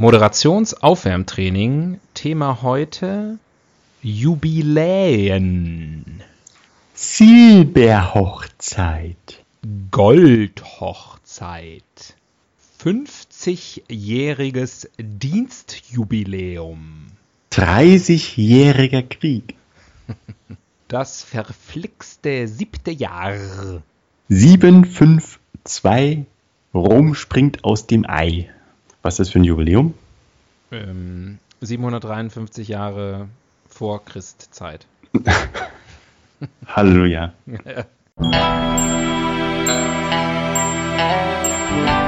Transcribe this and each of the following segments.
Moderationsaufwärmtraining. Thema heute Jubiläen. Silberhochzeit. Goldhochzeit. 50-jähriges Dienstjubiläum. 30-jähriger Krieg. Das verflixte siebte Jahr. 752 Rom springt aus dem Ei. Was ist das für ein Jubiläum? Ähm, 753 Jahre vor Christzeit. Halleluja.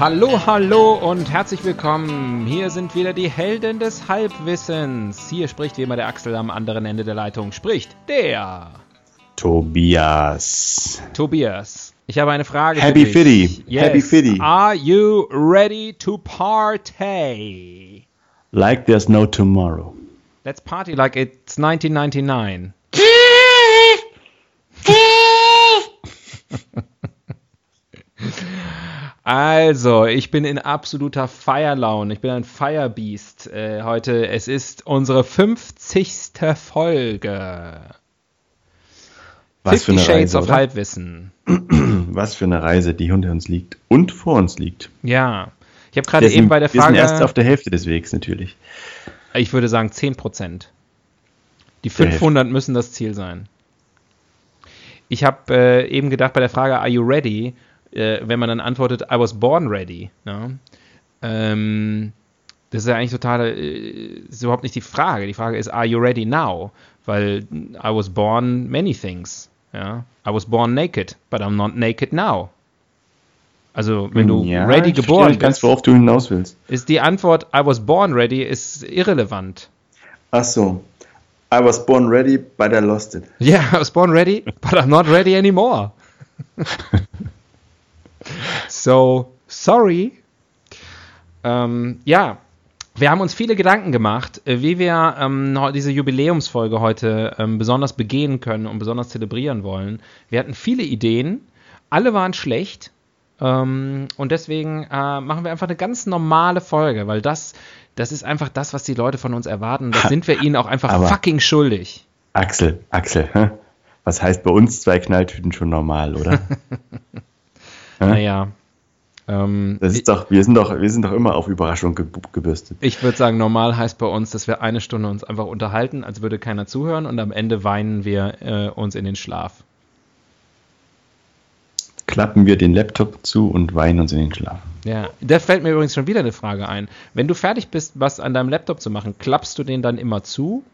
Hallo, hallo und herzlich willkommen. Hier sind wieder die Helden des Halbwissens. Hier spricht wie immer der Axel am anderen Ende der Leitung. Spricht der Tobias. Tobias. Ich habe eine Frage Happy für dich. Fiddy. Yes. Happy Fiddy. Are you ready to party? Like there's no tomorrow. Let's party like it's 1999. Also, ich bin in absoluter Feierlaune. Ich bin ein Firebeast äh, heute. Es ist unsere 50. Folge. Was für 50 eine Shades Reise, of oder? Halbwissen. Was für eine Reise, die hinter uns liegt und vor uns liegt. Ja. Ich habe gerade eben bei der Wir sind erst Frage, auf der Hälfte des Wegs natürlich. ich würde sagen 10%. Die Der Hälfte. 500 müssen das Ziel sein. Ich habe äh, eben gedacht bei der Frage, are you ready? Äh, wenn man dann antwortet, I was born ready. Ja? Ähm, das ist ja eigentlich total, äh, ist überhaupt nicht die Frage. Die Frage ist, are you ready now? Weil I was born many things. Ja? I was born naked, but I'm not naked now. Also, wenn du Ja, ready geboren nicht ganz, bist, worauf du hinaus willst. ist die Antwort I was born ready ist irrelevant. Ach so. I was born ready, but I lost it. Yeah, I was born ready, but I'm not ready anymore. so, sorry. Ähm, ja, wir haben uns viele Gedanken gemacht, äh, wie wir ähm, diese Jubiläumsfolge heute ähm, besonders begehen können und besonders zelebrieren wollen. Wir hatten viele Ideen, alle waren schlecht. Ähm, und deswegen äh, machen wir einfach eine ganz normale Folge, weil das, das ist einfach das, was die Leute von uns erwarten. Das sind wir ihnen auch einfach Aber- fucking schuldig. Axel, Axel, hä? was heißt bei uns zwei Knalltüten schon normal, oder? Naja. Ähm, Das ist doch, wir sind doch, wir sind doch immer auf Überraschung ge gebürstet. ich würde sagen, normal heißt bei uns, dass wir eine Stunde uns einfach unterhalten, als würde keiner zuhören und am Ende weinen wir äh, uns in den Schlaf. Klappen wir den Laptop zu und weinen uns in den Schlaf. Ja, da fällt mir übrigens schon wieder eine Frage ein. Wenn du fertig bist, was an deinem Laptop zu machen, klappst du den dann immer zu?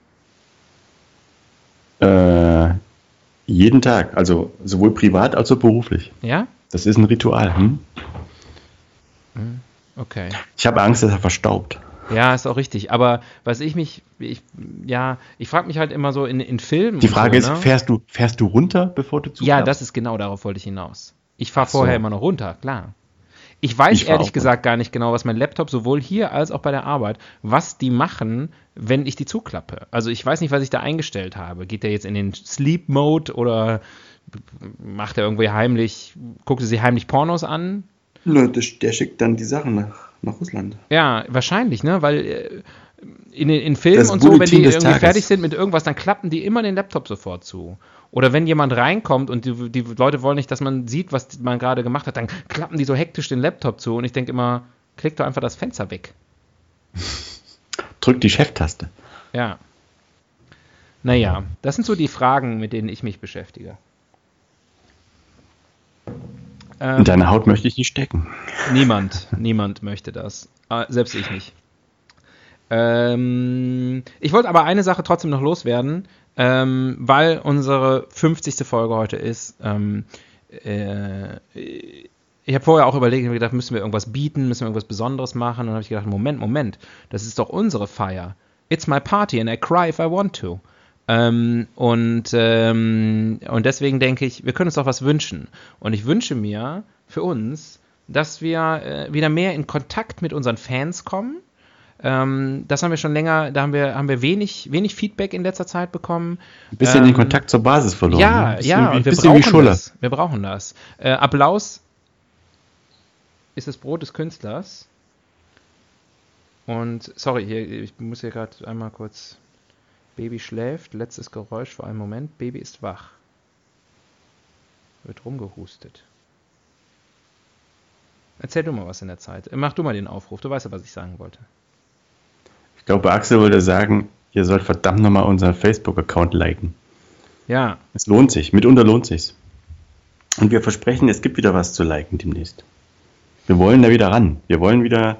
Äh, jeden Tag, also sowohl privat als auch beruflich. Ja? Das ist ein Ritual. Hm? Okay. Ich habe Angst, dass er verstaubt. Ja, ist auch richtig. Aber was ich mich, ich, ja, ich frage mich halt immer so in, in Filmen. Die Frage so, ist, ne? fährst du, fährst du runter, bevor du Ja, zuklappst? das ist genau, darauf wollte ich hinaus. Ich fahre Ach so. vorher immer noch runter, klar. Ich weiß Ich ehrlich gesagt gar nicht genau, was mein Laptop sowohl hier als auch bei der Arbeit, was die machen, wenn ich die zuklappe. Also ich weiß nicht, was ich da eingestellt habe. Geht der jetzt in den Sleep Mode oder macht er irgendwie heimlich, guckt er sich heimlich Pornos an? Nö, der, der schickt dann die Sachen nach, nach Russland. Ja, wahrscheinlich, ne? Weil äh, in, in Filmen Das und so, wenn die irgendwie Tages. fertig sind mit irgendwas, dann klappen die immer den Laptop sofort zu. Oder wenn jemand reinkommt und die, die Leute wollen nicht, dass man sieht, was man gerade gemacht hat, dann klappen die so hektisch den Laptop zu und ich denke immer, klick doch einfach das Fenster weg. Drück die Cheftaste. Ja. Naja, das sind so die Fragen, mit denen ich mich beschäftige. Ähm, In deiner Haut möchte ich nicht stecken. Niemand, niemand möchte das. Äh, selbst ich nicht. Ähm, ich wollte aber eine Sache trotzdem noch loswerden, ähm, weil unsere 50. Folge heute ist. Ähm, äh, ich habe vorher auch überlegt, ich hab gedacht, müssen wir irgendwas bieten, müssen wir irgendwas Besonderes machen? Und dann habe ich gedacht, Moment, Moment, das ist doch unsere Feier. It's my party and I cry if I want to. Ähm, und, ähm, und deswegen denke ich, wir können uns doch was wünschen. Und ich wünsche mir für uns, dass wir äh, wieder mehr in Kontakt mit unseren Fans kommen. Ähm, das haben wir schon länger, da haben wir, haben wir wenig, wenig Feedback in letzter Zeit bekommen. Ein bisschen den Ähm, Kontakt zur Basis verloren. Ja, ne? Ja, wie, und wir brauchen das. Wir brauchen das. Äh, Applaus ist das Brot des Künstlers. Und, sorry, hier, ich muss hier gerade einmal kurz. Baby schläft, letztes Geräusch für einen Moment. Baby ist wach. Wird rumgehustet. Erzähl du mal was in der Zeit. Mach du mal den Aufruf. Du weißt ja, was ich sagen wollte. Ich glaube, Axel würde sagen, ihr sollt verdammt nochmal unseren Facebook-Account liken. Ja, Es lohnt sich, mitunter lohnt sich's. Und wir versprechen, es gibt wieder was zu liken demnächst. Wir wollen da wieder ran. Wir wollen wieder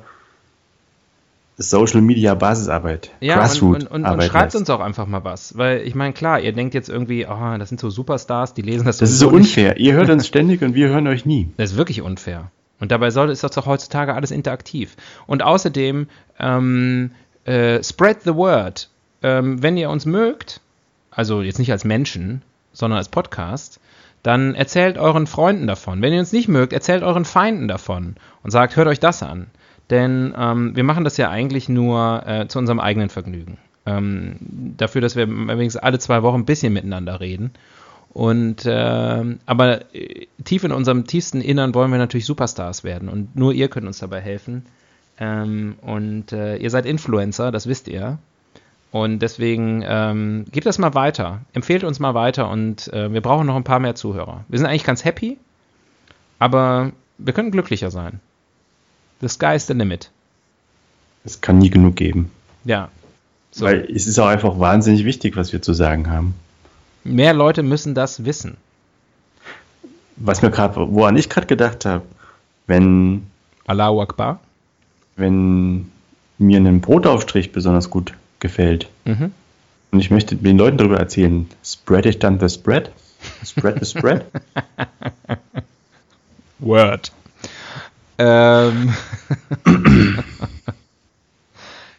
Social Media Basisarbeit, Ja, und, und, und, und Grassroot-Arbeit schreibt leisten. uns auch einfach mal was. Weil ich meine, klar, ihr denkt jetzt irgendwie, oh, das sind so Superstars, die lesen das Das ist so sowieso nicht. unfair. Ihr hört uns ständig und wir hören euch nie. Das ist wirklich unfair. Und dabei soll, ist das doch heutzutage alles interaktiv. Und außerdem, ähm, äh, spread the word. Ähm, wenn ihr uns mögt, also jetzt nicht als Menschen, sondern als Podcast, dann erzählt euren Freunden davon. Wenn ihr uns nicht mögt, erzählt euren Feinden davon und sagt, hört euch das an. Denn ähm, wir machen das ja eigentlich nur äh, zu unserem eigenen Vergnügen. Ähm, dafür, dass wir übrigens alle zwei Wochen ein bisschen miteinander reden. Und ähm, aber äh, tief in unserem tiefsten Innern wollen wir natürlich Superstars werden und nur ihr könnt uns dabei helfen. Ähm, und äh, ihr seid Influencer, das wisst ihr. Und deswegen ähm, gebt das mal weiter, empfehlt uns mal weiter und äh, wir brauchen noch ein paar mehr Zuhörer. Wir sind eigentlich ganz happy, aber wir könnten glücklicher sein. The sky is the limit. Es kann nie genug geben. Ja. So. Weil es ist auch einfach wahnsinnig wichtig, was wir zu sagen haben. Mehr Leute müssen das wissen. Was mir gerade, woran ich gerade gedacht habe, wenn, Allahu Akbar. wenn mir ein Brotaufstrich besonders gut gefällt Mhm. und ich möchte den Leuten darüber erzählen, spread ich dann the spread? Spread the spread? Word. Ähm.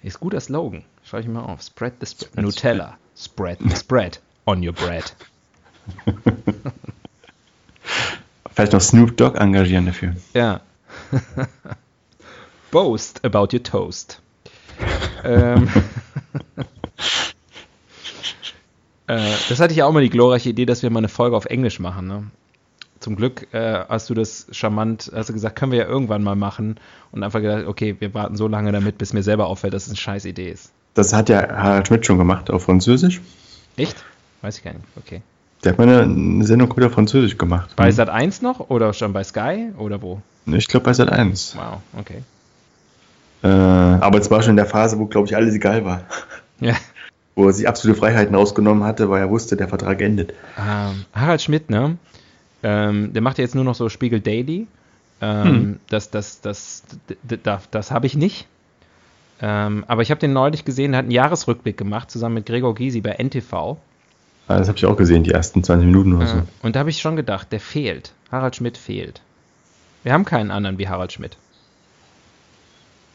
Ist guter Slogan. Schreibe ich mal auf. Spread the spread. Spread, Nutella. Spread the spread on your bread. Vielleicht noch Snoop Dogg engagieren dafür. Ja. Boast about your toast. ähm. äh, das hatte ich ja auch mal die glorreiche Idee, dass wir mal eine Folge auf Englisch machen. Ne? Zum Glück äh, hast du das charmant, hast du gesagt, können wir ja irgendwann mal machen und einfach gedacht, okay, wir warten so lange damit, bis mir selber auffällt, dass es eine scheiß Idee ist. Das hat ja Harald Schmidt schon gemacht auf Französisch. Echt? Weiß ich gar nicht. Okay. Der hat mal eine, eine Sendung wieder auf Französisch gemacht. Bei Sat 1 noch oder schon bei Sky oder wo? Ich glaube bei Sat 1. Wow, okay. Äh, aber es war schon in der Phase, wo, glaube ich, alles egal war. Ja. Wo er sich absolute Freiheiten rausgenommen hatte, weil er wusste, der Vertrag endet. Ähm, Harald Schmidt, ne? Ähm, der macht ja jetzt nur noch so Spiegel Daily. Ähm, Das, das, das, das, das, das habe ich nicht. Ähm, aber ich habe den neulich gesehen, der hat einen Jahresrückblick gemacht, zusammen mit Gregor Gysi bei NTV. Ah, das habe ich auch gesehen, die ersten 20 Minuten oder so. Äh, und da habe ich schon gedacht, der fehlt. Harald Schmidt fehlt. Wir haben keinen anderen wie Harald Schmidt.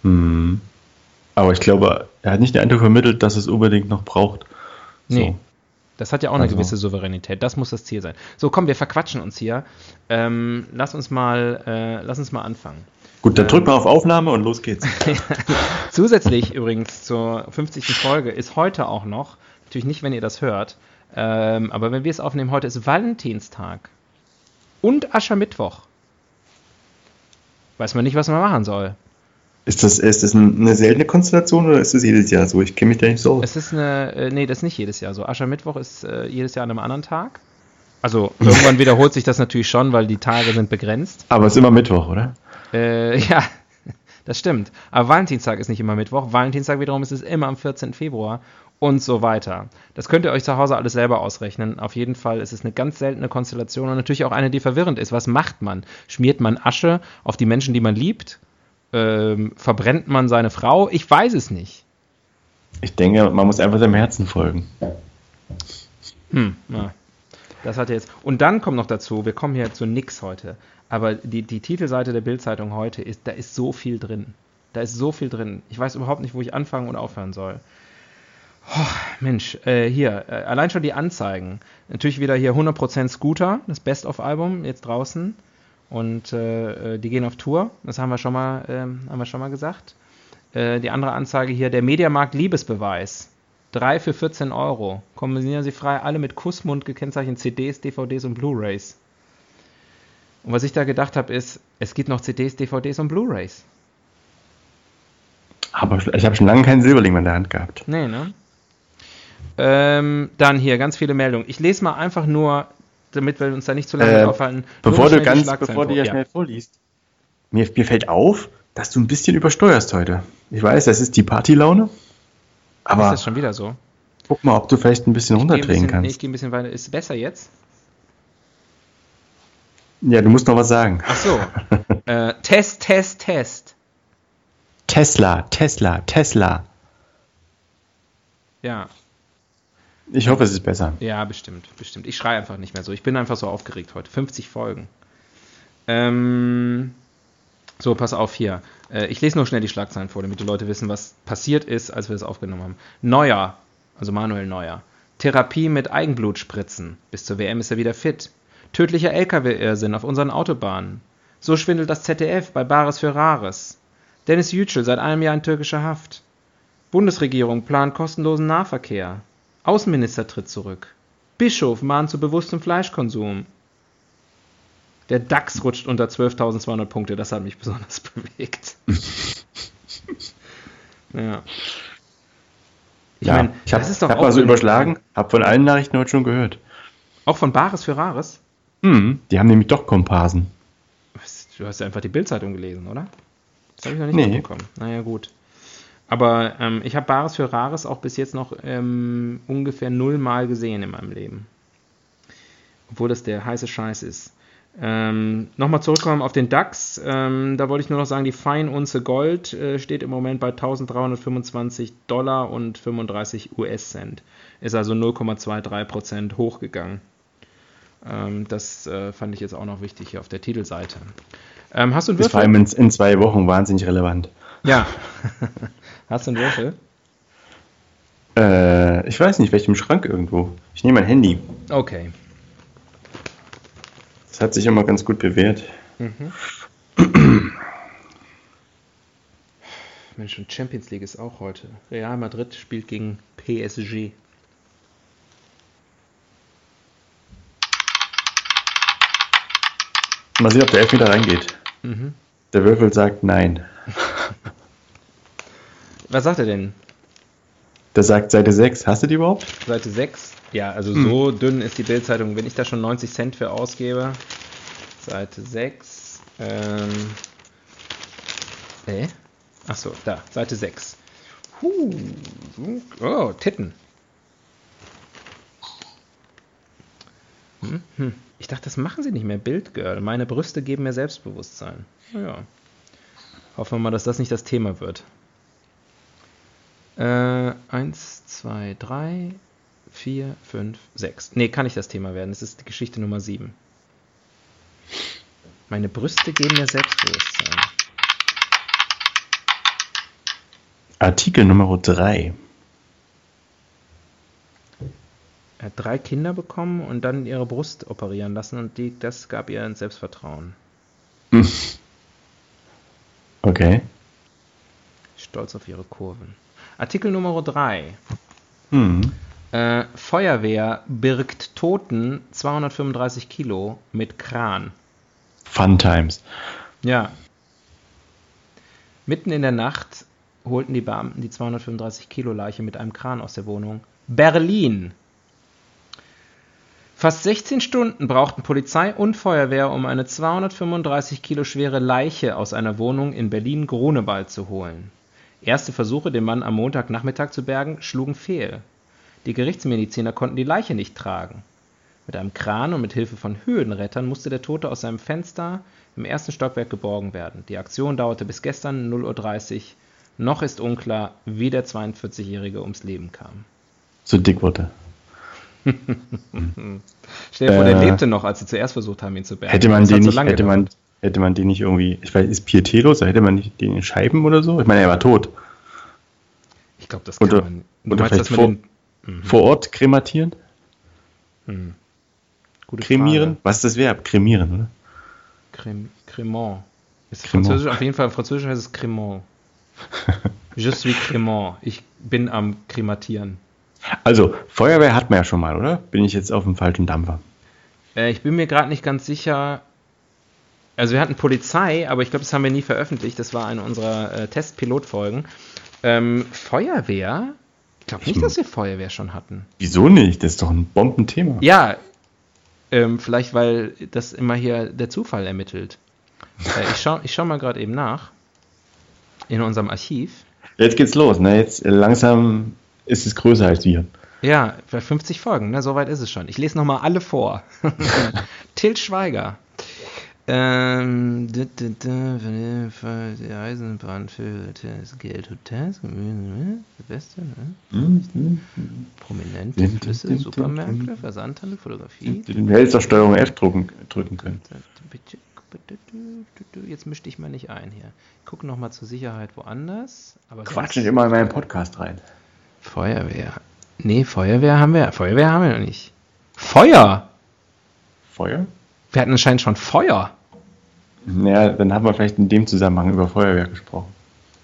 Hm. Aber ich glaube, er hat nicht den Eindruck vermittelt, dass es unbedingt noch braucht. Nee. Das hat ja auch eine Also- gewisse Souveränität. Das muss das Ziel sein. So, komm, wir verquatschen uns hier. Ähm, lass uns mal, äh, lass uns mal anfangen. Gut, dann drück mal auf Aufnahme und los geht's. Zusätzlich übrigens zur 50. Folge ist heute auch noch, natürlich nicht, wenn ihr das hört, ähm, aber wenn wir es aufnehmen, heute ist Valentinstag und Aschermittwoch. Weiß man nicht, was man machen soll. Ist das, ist das eine seltene Konstellation oder ist das jedes Jahr so? Ich kenne mich da nicht so aus. Es ist eine, äh, nee, das ist nicht jedes Jahr so. Aschermittwoch ist äh, jedes Jahr an einem anderen Tag. Also irgendwann wiederholt sich das natürlich schon, weil die Tage sind begrenzt. Aber es ist immer Mittwoch, oder? Äh, ja, das stimmt. Aber Valentinstag ist nicht immer Mittwoch. Valentinstag wiederum ist es immer am 14. Februar. und so weiter. Das könnt ihr euch zu Hause alles selber ausrechnen. Auf jeden Fall ist es eine ganz seltene Konstellation und natürlich auch eine, die verwirrend ist. Was macht man? Schmiert man Asche auf die Menschen, die man liebt? Ähm, verbrennt man seine Frau? Ich weiß es nicht. Ich denke, man muss einfach seinem Herzen folgen. Hm, na, das hat jetzt. Und dann kommt noch dazu, wir kommen hier zu nix heute, aber die, die Titelseite der Bildzeitung heute ist, da ist so viel drin. Da ist so viel drin. Ich weiß überhaupt nicht, wo ich anfangen und aufhören soll. Oh, Mensch, äh, hier, äh, allein schon die Anzeigen. Natürlich wieder hier 100% Scooter, das Best-of-Album, jetzt draußen. Und äh, äh, die gehen auf Tour, das haben wir schon mal, ähm, haben wir schon mal gesagt. Äh, die andere Anzeige hier, der Mediamarkt Liebesbeweis. 3 für 14 Euro. Kombinieren Sie frei alle mit Kussmund gekennzeichneten CDs, DVDs und Blu-Rays. Und was ich da gedacht habe, ist, es gibt noch CDs, DVDs und Blu-Rays. Aber ich habe schon lange keinen Silberling mehr in der Hand gehabt. Nee, ne? Ähm, dann hier ganz viele Meldungen. Ich lese mal einfach nur, damit wir uns da nicht zu lange Äh, aufhalten. Bevor du ganz, bevor du ja schnell vorliest. Mir, mir fällt auf, dass du ein bisschen übersteuerst heute. Ich weiß, das ist die Partylaune. Ist Aber das schon wieder so? guck mal, ob du vielleicht ein bisschen Ich gehe ein runterdrehen bisschen, nee, ich kannst. gehe ein bisschen weiter. Ist es besser jetzt? Ja, du musst noch was sagen. Ach so. äh, Test, Test, Test. Tesla, Tesla, Tesla. Ja, Ich hoffe, es ist besser. ja, bestimmt, bestimmt. Ich schreie einfach nicht mehr so. Ich bin einfach so aufgeregt heute. 50 Folgen. Ähm, so, pass auf hier. Äh, ich lese nur schnell die Schlagzeilen vor, damit die Leute wissen, was passiert ist, als wir das aufgenommen haben. Neuer, also Manuel Neuer. Therapie mit Eigenblutspritzen. Bis zur WM ist er wieder fit. Tödlicher LKW-Irrsinn auf unseren Autobahnen. So schwindelt das ZDF bei Bares für Rares. Dennis Yücel seit einem Jahr in türkischer Haft. Bundesregierung plant kostenlosen Nahverkehr. Außenminister tritt zurück. Bischof mahnt zu bewusstem Fleischkonsum. Der DAX rutscht unter 12.200 Punkte. Das hat mich besonders bewegt. ja. Ich ja, meine, ich habe das ist doch hab mal so überschlagen, habe von allen Nachrichten heute schon gehört. Auch von Bares für Rares? Hm, die haben nämlich doch Komparsen. Du hast ja einfach die Bildzeitung gelesen, oder? Das habe ich noch nicht Nee. mitbekommen. Naja, gut. Aber ähm, ich habe Bares für Rares auch bis jetzt noch ähm, ungefähr nullmal gesehen in meinem Leben. Obwohl das der heiße Scheiß ist. Ähm, Nochmal zurückkommen auf den DAX. Ähm, da wollte ich nur noch sagen, die Feinunze Gold äh, steht im Moment bei 1325 Dollar und 35 US-Cent. Ist also 0,23% hochgegangen. Ähm, das äh, fand ich jetzt auch noch wichtig hier auf der Titelseite. Ähm, hast du einen Ist vor allem in, in zwei Wochen wahnsinnig relevant. Ja. hast du einen Würfel? Äh, ich weiß nicht, vielleicht im Schrank irgendwo. Ich nehme mein Handy. Okay. Das hat sich immer ganz gut bewährt. Mensch, und Champions League ist auch heute. Real Madrid spielt gegen PSG. Mal sehen, ob der Elfmeter reingeht. Mhm. Der Würfel sagt nein. Was sagt er denn? Der sagt Seite 6. Hast du die überhaupt? Seite 6? Ja, also so dünn ist die Bildzeitung. Wenn ich da schon 90 Cent für ausgebe. Seite 6. Ähm. Äh? Achso, da, Seite 6. Huh. Oh, Titten. Hm, hm. Ich dachte, das machen sie nicht mehr. Bildgirl. Meine Brüste geben mir Selbstbewusstsein. Naja. Hoffen wir mal, dass das nicht das Thema wird. Äh, eins, zwei, drei, vier, fünf, sechs. Nee, kann nicht das Thema werden. Es ist die Geschichte Nummer sieben. Meine Brüste geben mir Selbstbewusstsein. Artikel Nummer 3. Er hat drei Kinder bekommen und dann ihre Brust operieren lassen und die, das gab ihr ein Selbstvertrauen. Okay. Stolz auf ihre Kurven. Artikel Nummer drei. Hm. Äh, Feuerwehr birgt Toten 235 Kilo mit Kran. Fun Times. Ja. Mitten in der Nacht holten die Beamten die 235 Kilo Leiche mit einem Kran aus der Wohnung. Berlin. Fast 16 Stunden brauchten Polizei und Feuerwehr, um eine 235 Kilo schwere Leiche aus einer Wohnung in Berlin-Grunewald zu holen. Erste Versuche, den Mann am Montagnachmittag zu bergen, schlugen fehl. Die Gerichtsmediziner konnten die Leiche nicht tragen. Mit einem Kran und mit Hilfe von Höhenrettern musste der Tote aus seinem Fenster im ersten Stockwerk geborgen werden. Die Aktion dauerte bis gestern 0.30 Uhr. Noch ist unklar, wie der 42-Jährige ums Leben kam. So dick wurde Stell dir vor, der Äh, lebte noch, als sie zuerst versucht haben, ihn zu bergen. Hätte man den so nicht, lange hätte man. Hätte man den nicht irgendwie, ich weiß, ist pietätlos, hätte man nicht den in Scheiben oder so? Ich meine, er war tot. Ich glaube, das kann Oder- man. Du oder meinst das vielleicht mit den. Vor Ort krematieren? Gute Kremieren? Frage. Was ist das Verb? Kremieren, oder? Crem, Cremant. Ist Cremant. Französisch, auf jeden Fall, Französisch heißt es Cremant. Je suis Cremant. Ich bin am Krematieren. Also, Feuerwehr hat man ja schon mal, oder? Bin ich jetzt auf dem falschen Dampfer? Äh, ich bin mir gerade nicht ganz sicher. Also wir hatten Polizei, aber ich glaube, das haben wir nie veröffentlicht. Das war eine unserer äh, Testpilotfolgen. Ähm, Feuerwehr? Ich glaube nicht, dass wir Feuerwehr schon hatten. Wieso nicht? Das ist doch ein Bombenthema. Ja, ähm, vielleicht weil das immer hier der Zufall ermittelt. Äh, ich schaue ich schau mal gerade eben nach. In unserem Archiv. Jetzt geht's los, ne? Jetzt äh, langsam ist es größer als wir. Ja, bei 50 Folgen, ne? Soweit ist es schon. Ich lese nochmal alle vor. Till Schweiger. Ähm, die Eisenbahn für das Geld, Hotels, Gemüse, Silvester, ne? Prominente Flüsse, Supermärkte, Versandhandel, Fotografie. Du hättest doch Steuerung F drücken, drücken können. Jetzt misch dich mal nicht ein hier. Guck noch mal zur Sicherheit woanders. Aber Quatsch nicht immer in meinen Podcast rein. Feuerwehr. Nee, Feuerwehr haben wir. Feuerwehr haben wir noch nicht. Feuer! Feuer? Wir hatten anscheinend schon Feuer. Naja, dann haben wir vielleicht in dem Zusammenhang über Feuerwehr gesprochen.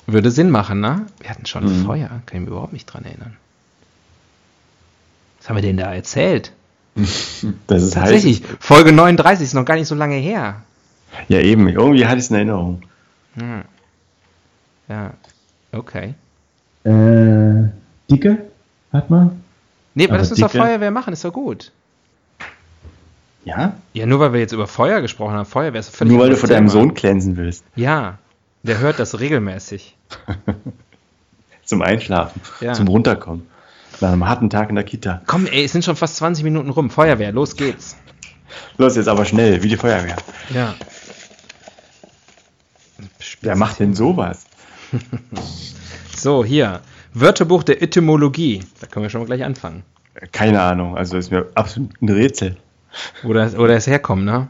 Würde Sinn machen, ne? Wir hatten schon Mhm. Feuer. Kann ich mich überhaupt nicht dran erinnern. Was haben wir denn da erzählt? Das ist Tatsächlich, Folge 39 ist noch gar nicht so lange her. heiß. Ja, eben. Irgendwie hatte ich es in Erinnerung. Hm. Ja, okay. Äh, Dicke? Hat man? Nee, aber Aber lass uns doch Feuerwehr machen, ist doch gut. Ja? Ja, nur weil wir jetzt über Feuer gesprochen haben. Feuerwehr ist völlig Nur weil du vor deinem. Sohn glänzen willst. Ja, der hört das regelmäßig. Zum Einschlafen. Ja. Zum Runterkommen. Nach einem harten Tag in der Kita. Komm, ey, es sind schon fast 20 Minuten rum. Feuerwehr, los geht's. Los, jetzt aber schnell, wie die Feuerwehr. Ja. Wer macht denn sowas? So, hier. Wörterbuch der Etymologie. Da können wir schon mal gleich anfangen. Keine Ahnung. Also ist mir absolut ein Rätsel. Wo das, wo das herkommt, ne?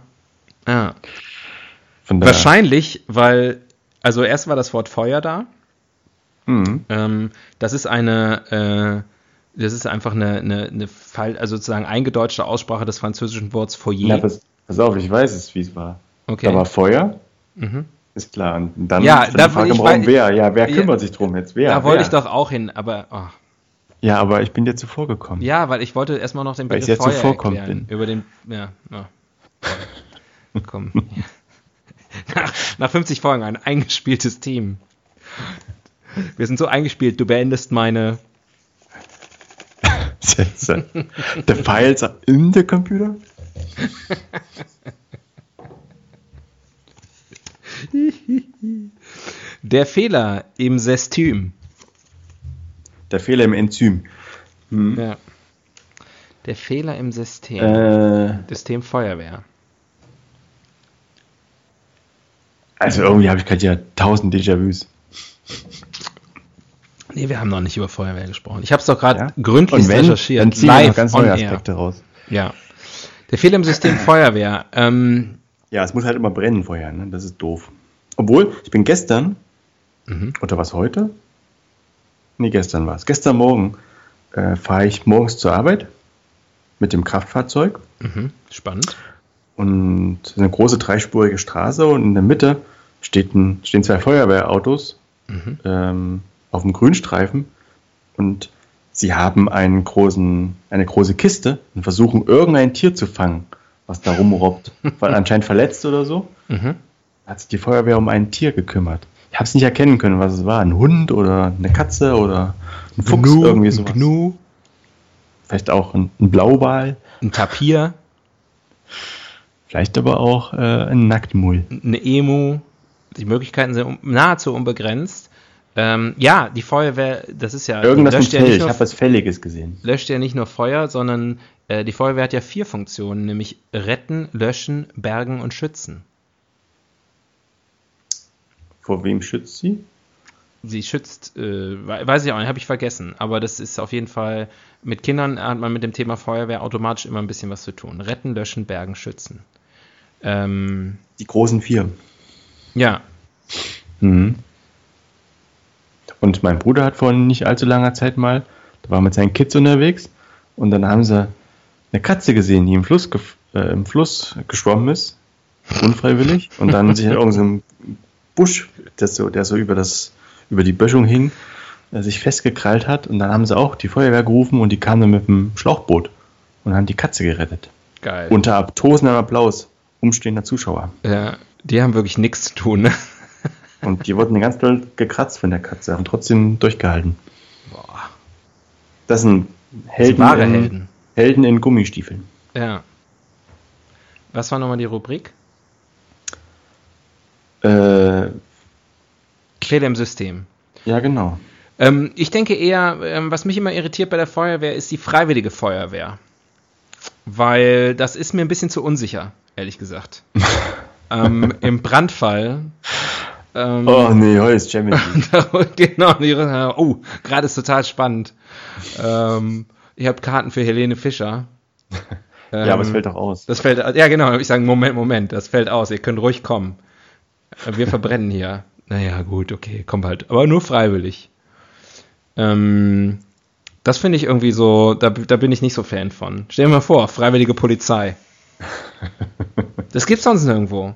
Ja. Wahrscheinlich, weil, also erst war das Wort Feuer da. Mhm. Ähm, das ist eine, äh, das ist einfach eine, eine, eine Fall, also sozusagen eingedeutschte Aussprache des französischen Worts Foyer. Na, pass, pass auf, ich weiß es, wie es war. okay. Da war Feuer, mhm. ist klar. Und dann Ja, da- Frage im ich Raum, weiß- wer? Ja, wer Ja. kümmert sich drum jetzt? Wer? da wollte wer? ich doch auch hin, aber oh. Ja, aber ich bin dir zuvor gekommen. ja, weil ich wollte erstmal noch den Weil ich Begriff Feuer zuvorkommt erklären. bin. Über den, ja, ja. Komm. nach, nach 50 Folgen ein eingespieltes Team. Wir sind so eingespielt, du beendest meine. The files are in the computer? Der Fehler im System. Der Fehler im Enzym. Ja. Der Fehler im System. Äh, System Feuerwehr. also irgendwie habe ich gerade ja tausend Déjà-vus. Nee, wir haben noch nicht über Feuerwehr gesprochen. Ich habe es doch gerade Ja? gründlich Und wenn, recherchiert. dann ziehen noch ganz neue air. Aspekte raus. Ja. Der Fehler im System Feuerwehr. Ähm, Ja, es muss halt immer brennen vorher, ne? Das ist doof. Obwohl, ich bin gestern, Mhm. oder was heute? Nee, gestern war es. Gestern Morgen äh, fahre ich morgens zur Arbeit mit dem Kraftfahrzeug mhm, spannend. und es ist eine große dreispurige Straße und in der Mitte steht ein, stehen zwei Feuerwehrautos Mhm. ähm, auf dem Grünstreifen und sie haben einen großen, eine große Kiste und versuchen irgendein Tier zu fangen, was da rumrobbt. Weil anscheinend verletzt oder so. Mhm. Hat sich die Feuerwehr um ein Tier gekümmert. Ich habe es nicht erkennen können, was es war. Ein Hund oder eine Katze oder ein Fuchs, Gnu, irgendwie ein sowas. Gnu, Vielleicht auch ein, ein Blauwal, ein Tapir, vielleicht aber auch äh, ein Nacktmull. eine Emu. Die Möglichkeiten sind nahezu unbegrenzt. Ähm, ja, die Feuerwehr, das ist ja. Irgendwas mit löscht ja Fell. nicht Ich nur- habe was Fälliges gesehen. löscht ja nicht nur Feuer, sondern äh, die Feuerwehr hat ja vier Funktionen, nämlich retten, löschen, bergen und schützen. Vor wem schützt sie? Sie schützt, äh, we- weiß ich auch nicht, habe ich vergessen, aber das ist auf jeden Fall, mit Kindern hat man mit dem Thema Feuerwehr automatisch immer ein bisschen was zu tun. Retten, löschen, bergen, schützen. Ähm, Die großen vier. ja, Mhm. Und mein Bruder hat vor nicht allzu langer Zeit mal, da war mit seinen Kids unterwegs und dann haben sie eine Katze gesehen, die im Fluss, äh, im Fluss geschwommen ist, unfreiwillig, und dann sich in irgendeinem Busch, der so, der so über, das, über die Böschung hing, äh, sich festgekrallt hat und dann haben sie auch die Feuerwehr gerufen und die kamen dann mit dem Schlauchboot und haben die Katze gerettet. geil. Unter tosendem Applaus umstehender Zuschauer. ja, die haben wirklich nichts zu tun. Ne? Und die wurden ganz doll gekratzt von der Katze, haben trotzdem durchgehalten. Boah, Das sind das Helden, sind wahre in, Helden. Helden in Gummistiefeln. Ja. Was war nochmal die Rubrik? Äh, Fehler im System. ja, genau. Ähm, ich denke eher, ähm, was mich immer irritiert bei der Feuerwehr, ist die freiwillige Feuerwehr. Weil das ist mir ein bisschen zu unsicher, ehrlich gesagt. ähm, Im Brandfall. Ähm, Oh nee, heute ist Champions League. genau, oh, gerade ist total spannend. Ähm, ich habe Karten für Helene Fischer. ja, aber es Ähm, fällt doch aus. Das fällt, ja genau, ich sage, Moment, Moment, das fällt aus, ihr könnt ruhig kommen. Wir verbrennen hier. Naja, gut, okay, komm halt, aber nur freiwillig. Ähm, das finde ich irgendwie so, da, da bin ich nicht so Fan von. Stell dir mal vor, freiwillige Polizei. Das gibt's sonst nirgendwo.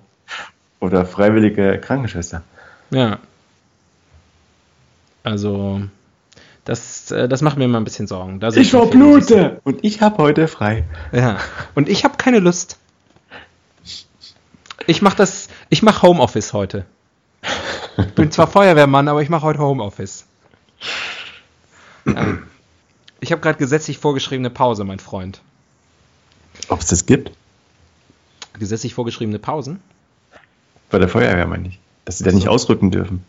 Oder freiwillige Krankenschwester. Ja. Also, das, äh, das macht mir immer ein bisschen Sorgen. Die sich- Und ich habe heute frei. Ja. Und ich habe keine Lust. Ich mache das, ich mache Homeoffice heute. Ich bin zwar Feuerwehrmann, aber ich mache heute Homeoffice. Ja. Ich habe gerade gesetzlich vorgeschriebene Pause, mein Freund. Ob es das gibt? Gesetzlich vorgeschriebene Pausen? Bei der Feuerwehr meine ich. Dass sie da nicht ausrücken dürfen.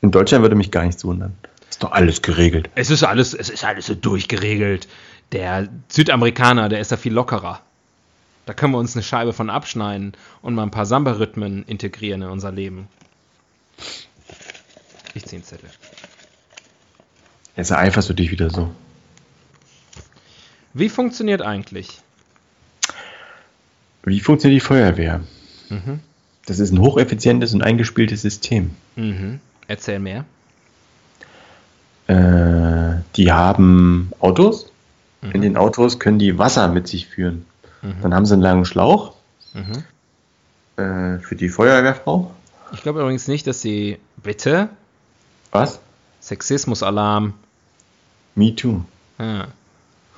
In Deutschland würde mich gar nichts wundern. Ist doch alles geregelt. Es ist alles, es ist alles so durchgeregelt. Der Südamerikaner, der ist da viel lockerer. Da können wir uns eine Scheibe von abschneiden und mal ein paar Samba-Rhythmen integrieren in unser Leben. Ich ziehe einen Zettel. Jetzt eiferst du dich wieder so. Wie funktioniert eigentlich? Wie funktioniert die Feuerwehr? Mhm. Das ist ein hocheffizientes und eingespieltes System. Mhm. Erzähl mehr. Äh, die haben Autos. Mhm. In den Autos können die Wasser mit sich führen. Mhm. Dann haben sie einen langen Schlauch Mhm. äh, für die Feuerwehrfrau. Ich glaube übrigens nicht, dass sie. Bitte? Was? Sexismus-Alarm. Me too. Ah.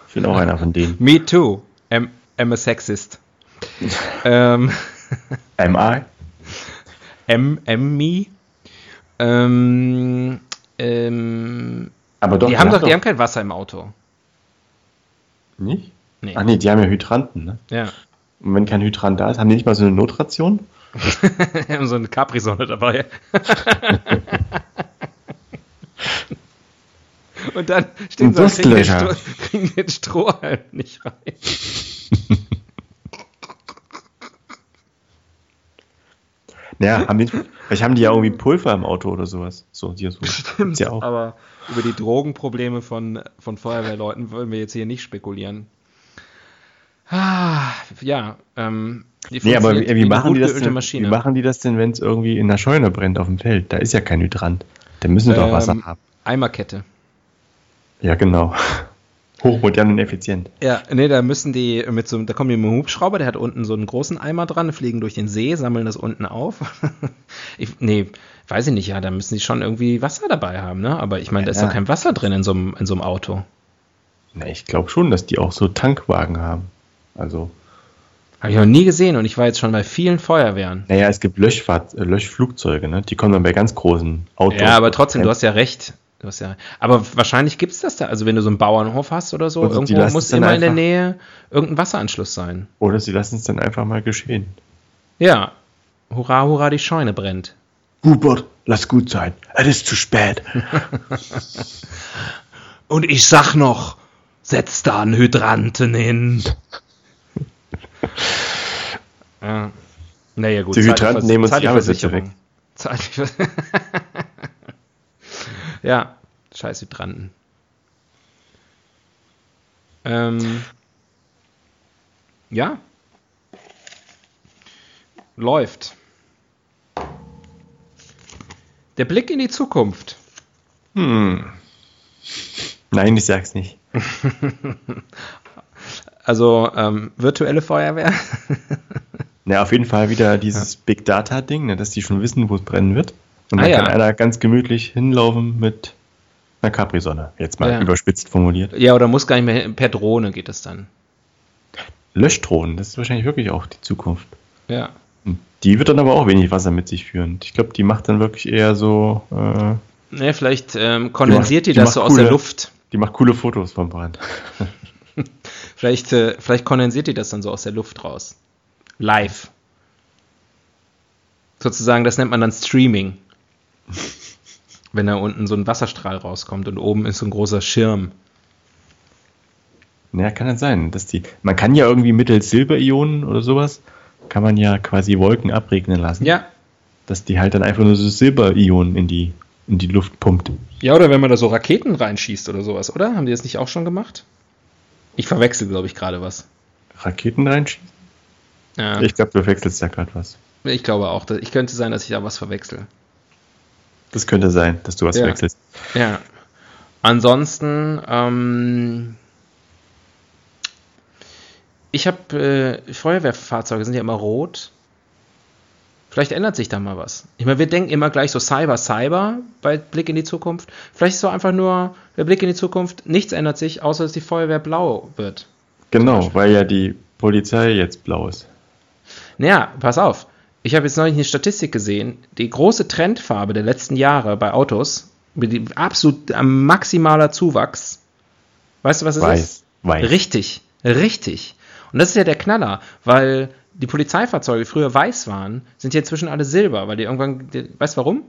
Ich bin auch einer von denen. Me too. I'm, I'm a sexist. ähm, Am I? M, M, me. Ähm, ähm, Aber doch, die, haben doch, die haben kein Wasser im Auto. nicht? Nee. Ach nee, die haben ja Hydranten. Ne? Ja. Und wenn kein Hydrant da ist, haben die nicht mal so eine Notration? Die haben so eine Capri-Sonne dabei. Und dann stehen sie und kriegen den. Stroh, kriegen den Strohhalm nicht rein. Naja, haben die, vielleicht haben die ja irgendwie Pulver im Auto oder sowas. So, hier so. Gibt's ja auch. Aber über die Drogenprobleme von, von Feuerwehrleuten wollen wir jetzt hier nicht spekulieren. Ah, ja, ähm, die Nee, aber wie, wie, machen die das denn, Maschine. wie machen die das denn, wenn es irgendwie in der Scheune brennt auf dem Feld? Da ist ja kein Hydrant. Da müssen sie doch Ähm, Wasser haben. Eimerkette. Ja, genau. Hochmodern und effizient. Ja, nee, da müssen die mit so, da kommen die mit einem Hubschrauber, der hat unten so einen großen Eimer dran, fliegen durch den See, sammeln das unten auf. ich, nee, weiß ich nicht, ja, da müssen die schon irgendwie Wasser dabei haben, ne? Aber ich meine, da ist Ja. doch kein Wasser drin in so einem, in so einem Auto. Na, ich glaube schon, dass die auch so Tankwagen haben. Also, Habe ich noch nie gesehen und ich war jetzt schon bei vielen Feuerwehren. naja, es gibt Löschfahrt, äh, Löschflugzeuge, ne? Die kommen dann bei ganz großen Autos. Ja, aber trotzdem, du hast ja recht. Du hast ja, aber wahrscheinlich gibt es das da. Also wenn du so einen Bauernhof hast oder so, die irgendwo muss immer in der Nähe irgendein Wasseranschluss sein. Oder sie lassen es dann einfach mal geschehen. Ja. Hurra, hurra, die Scheune brennt. Hubert, lass gut sein. Es ist zu spät. Und ich sag noch, setz da einen Hydranten hin. Ja. Naja, gut. Die Hydranten nehmen uns die Arbeitsplätze Vers- ja, scheiß Hydranten. Ähm, ja. Läuft. Der Blick in die Zukunft. Hm. Nein, ich sag's nicht. Also ähm, virtuelle Feuerwehr. Na, auf jeden Fall wieder dieses Big Data-Ding, ne, dass die schon wissen, wo es brennen wird. Und Ah, dann ja. kann einer ganz gemütlich hinlaufen mit einer Capri-Sonne. Jetzt mal Ja. überspitzt formuliert. ja, oder muss gar nicht mehr per Drohne geht das dann. Löschdrohnen, das ist wahrscheinlich wirklich auch die Zukunft. Ja. Und Die wird dann aber auch wenig Wasser mit sich führen. Ich glaube, die macht dann wirklich eher so, äh, Ne, vielleicht ähm, kondensiert die, Die das macht so aus der coole- Luft. die macht coole Fotos vom Brand. Vielleicht, äh, vielleicht kondensiert die das dann so aus der Luft raus. Live. Sozusagen, das nennt man dann Streaming. Wenn da unten so ein Wasserstrahl rauskommt und oben ist so ein großer Schirm. Naja, kann das sein. Dass die, man kann ja irgendwie mittels Silberionen oder sowas, kann man ja quasi Wolken abregnen lassen. Ja. Dass die halt dann einfach nur so Silberionen in die, in die Luft pumpt. Ja, oder wenn man da so Raketen reinschießt oder sowas, oder? Haben die das nicht auch schon gemacht? Ich verwechsel, glaube ich, gerade was. Raketen reinschießen? Ja, Ich glaube, du wechselst da gerade was. ich glaube auch. dass- Ich könnte sein, dass ich da was verwechsel. Das könnte sein, dass du was Ja. wechselst. Ja. Ansonsten, ähm, ich habe, äh, Feuerwehrfahrzeuge sind ja immer rot. Vielleicht ändert sich da mal was. Ich meine, wir denken immer gleich so Cyber, Cyber bei Blick in die Zukunft. Vielleicht ist so einfach nur der Blick in die Zukunft, nichts ändert sich, außer dass die Feuerwehr blau wird. Genau, weil ja die Polizei jetzt blau ist. Naja, pass auf. Ich habe jetzt neulich eine Statistik gesehen. Die große Trendfarbe der letzten Jahre bei Autos, mit absolut maximaler Zuwachs. Weißt du, was es ist? Weiß. Weiß. Richtig, richtig. Und das ist ja der Knaller, weil die Polizeifahrzeuge die früher weiß waren, sind ja inzwischen alle silber, weil die irgendwann, die, weißt du warum?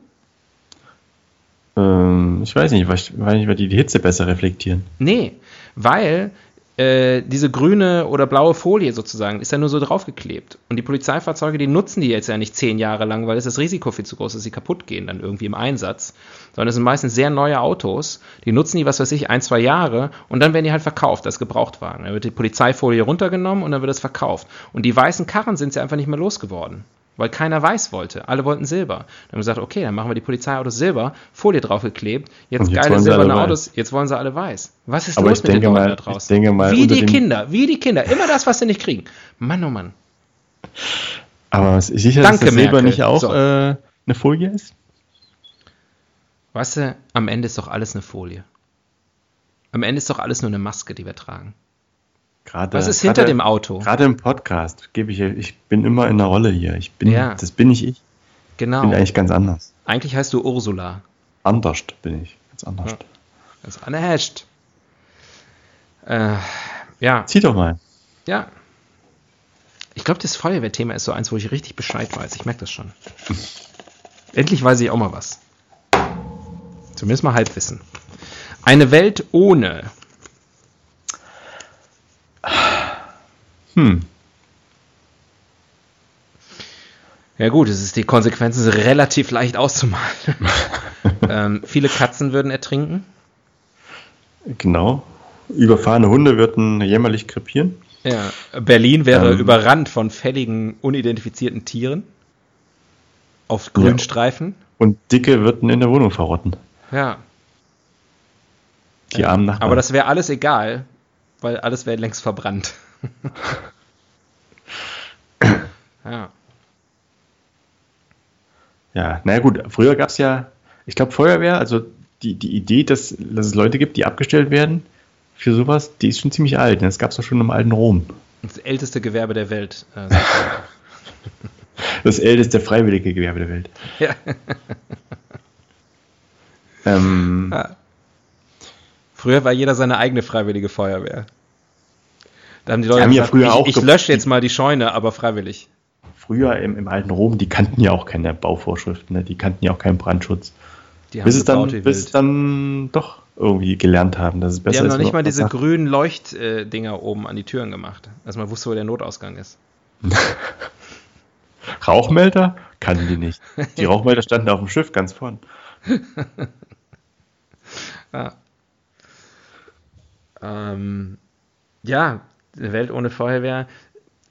Ähm, ich weiß nicht, weil, weil weil die die Hitze besser reflektieren. Nee, weil äh, diese grüne oder blaue Folie sozusagen ist ja nur so draufgeklebt. Und die Polizeifahrzeuge, die nutzen die jetzt ja nicht zehn Jahre lang, weil es das Risiko viel zu groß ist, dass sie kaputt gehen dann irgendwie im Einsatz. Sondern es sind meistens sehr neue Autos, die nutzen die, was weiß ich, ein, zwei Jahre und dann werden die halt verkauft als Gebrauchtwagen. Dann wird die Polizeifolie runtergenommen und dann wird es verkauft. Und die weißen Karren sind sie einfach nicht mehr losgeworden. Weil keiner weiß wollte. Alle wollten Silber. Dann haben wir gesagt, okay, dann machen wir die Polizeiautos Silber, Folie draufgeklebt, jetzt, jetzt geile silberne. Autos, jetzt wollen sie alle weiß. Was ist Aber los mit den Leuten da draußen? ich denke mal, wie die Kinder, wie die Kinder. Immer das, was sie nicht kriegen. Mann, oh Mann. Aber sicher, Danke, dass das Silber Merkel. nicht auch So. äh, eine Folie ist? Weißt du, am Ende ist doch alles eine Folie. Am Ende ist doch alles nur eine Maske, die wir tragen. Gerade, Was ist hinter gerade- dem Auto? Gerade im Podcast gebe ich, ich bin immer in der Rolle hier. Ich bin, Ja. das bin nicht ich. Genau. bin eigentlich ganz anders. Eigentlich heißt du Ursula. Anders bin ich. Ganz anders. Ja. Anne Hescht. Äh, ja, Zieh doch mal. ja. Ich glaube, das Feuerwehrthema ist so eins, wo ich richtig Bescheid weiß. Ich merke das schon. Endlich weiß ich auch mal was. Zumindest mal Halbwissen. Eine Welt ohne. Hm. Ja gut, es ist die Konsequenzen sind relativ leicht auszumalen. ähm, viele Katzen würden ertrinken. Genau. Überfahrene Hunde würden jämmerlich krepieren. Ja, Berlin wäre Ähm. überrannt von fälligen, unidentifizierten Tieren. Auf Grünstreifen. Und Dicke würden in der Wohnung verrotten. Ja. Die armen Nachbarn. Aber das wäre alles egal, weil alles wäre längst verbrannt. ja. Ja, naja gut, früher gab es ja, ich glaube Feuerwehr, also die, die Idee, dass, dass es Leute gibt, die abgestellt werden für sowas, die ist schon ziemlich alt. ne? Das gab es doch schon im alten Rom. Das älteste Gewerbe der Welt. Äh, Das älteste freiwillige Gewerbe der Welt. ja. Ähm, Ja. Früher war jeder seine eigene freiwillige Feuerwehr. Da haben die Leute haben ja gesagt, früher ich, auch ich lösche jetzt mal die Scheune, aber freiwillig. früher im, im alten Rom, die kannten ja auch keine Bauvorschriften, ne? die kannten ja auch keinen Brandschutz. Die Bis es, dann, bis wild. dann doch irgendwie gelernt haben, dass es Die besser haben ist. noch wenn nicht man mal diese sagt. grünen Leuchtdinger oben an die Türen gemacht, dass man wusste, wo der Notausgang ist. Rauchmelder? Kannten die nicht. Die Rauchmelder standen auf dem Schiff ganz vorn. Ja. Ähm, ja, eine Welt ohne Feuerwehr.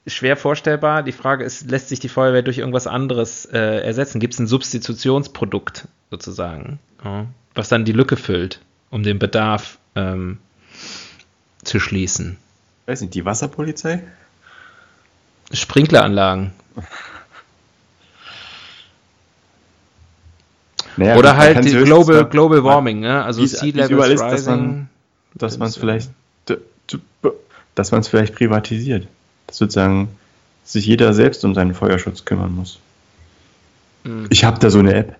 Schwer vorstellbar. Die Frage ist, lässt sich die Feuerwehr durch irgendwas anderes äh, ersetzen? Gibt es ein Substitutionsprodukt sozusagen, ja, was dann die Lücke füllt, um den Bedarf ähm, zu schließen? Weiß nicht, die Wasserpolizei? Sprinkleranlagen. Naja, Oder halt die Global, Global Warming, ne? Also Sea dass Rising. Dass man es vielleicht, dass man es vielleicht privatisiert. Dass sozusagen sich jeder selbst um seinen Feuerschutz kümmern muss. Hm. Ich habe da so eine App.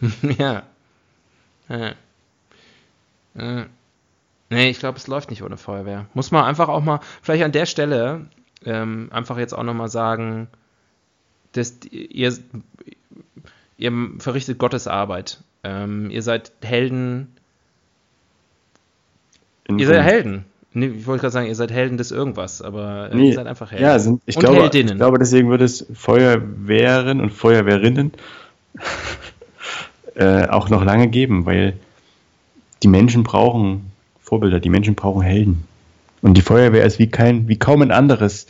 ja. ja. Nee, ich glaube, es läuft nicht ohne Feuerwehr. Muss man einfach auch mal, vielleicht an der Stelle, ähm, einfach jetzt auch nochmal sagen, dass ihr, ihr verrichtet Gottes Arbeit. Ähm, ihr seid Helden, in ihr seid. Helden. Nee, ich wollte gerade sagen, ihr seid Helden des irgendwas, aber äh, Nee, ihr seid einfach Helden. Ja, sind, ich, Und glaube, Heldinnen. ich glaube, deswegen wird es Feuerwehren und Feuerwehrinnen äh, auch noch lange geben, weil die Menschen brauchen Vorbilder, die Menschen brauchen Helden. Und die Feuerwehr ist wie kein, wie kaum ein anderes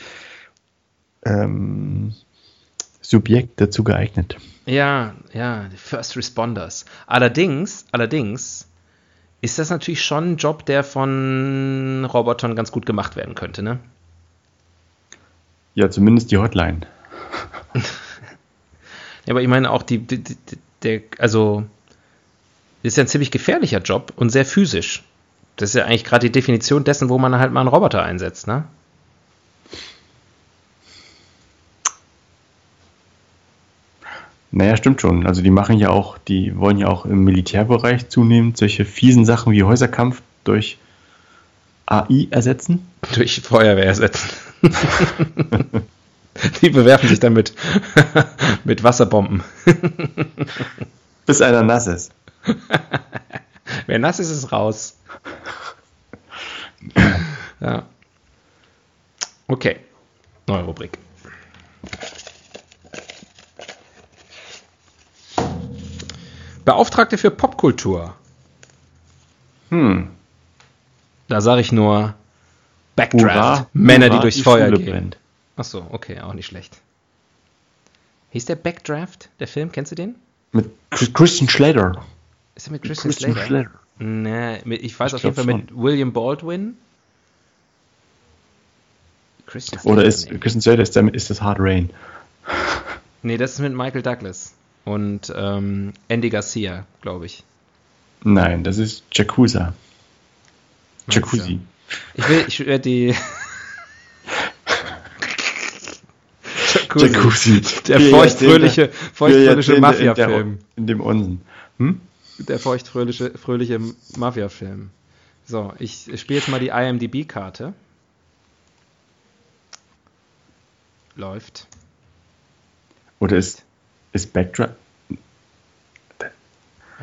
ähm, Subjekt dazu geeignet. Ja, ja, die First Responders. Allerdings, allerdings ist das natürlich schon ein Job, der von Robotern ganz gut gemacht werden könnte, ne? Ja, zumindest die Hotline. Ja, aber ich meine auch die, die, die der, also ist ja ein ziemlich gefährlicher Job und sehr physisch. Das ist ja eigentlich gerade die Definition dessen, wo man halt mal einen Roboter einsetzt, ne? Naja, stimmt schon. Also die machen ja auch, die wollen ja auch im Militärbereich zunehmend solche fiesen Sachen wie Häuserkampf durch AI ersetzen. Durch Feuerwehr ersetzen. die bewerfen sich dann mit, mit Wasserbomben. Bis einer nass ist. Wer nass ist, ist raus. ja. Okay. Neue Rubrik. Beauftragte für Popkultur. Hm. Da sage ich nur Backdraft. Hurra, Männer, die hurra, durchs Feuer Schule gehen. brennt. Achso, okay, auch nicht schlecht. Hieß der Backdraft, der Film? Kennst du den? Mit Chris- Christian Slater. Ist der mit Christian, Christian Slater? Slater. Nee, ich weiß Ich auf jeden Fall glaub mit William Baldwin. Christian Slater, Oder ist nee. Christian Slater ist, der, ist das Hard Rain? Nee, das ist mit Michael Douglas und ähm, Andy Garcia, glaube ich. Nein, das ist Jacuzza. Jacuzzi. Ich will, ich werde die. Jacuzzi. Jacuzzi. Der feuchtfröhliche, feuchtfröhliche Mafia-Film. In dem Unsinn. Hm? Der feuchtfröhliche fröhliche Mafia-Film. So, ich spiele jetzt mal die IMDb-Karte. Läuft. Oder ist, ist Backdraft?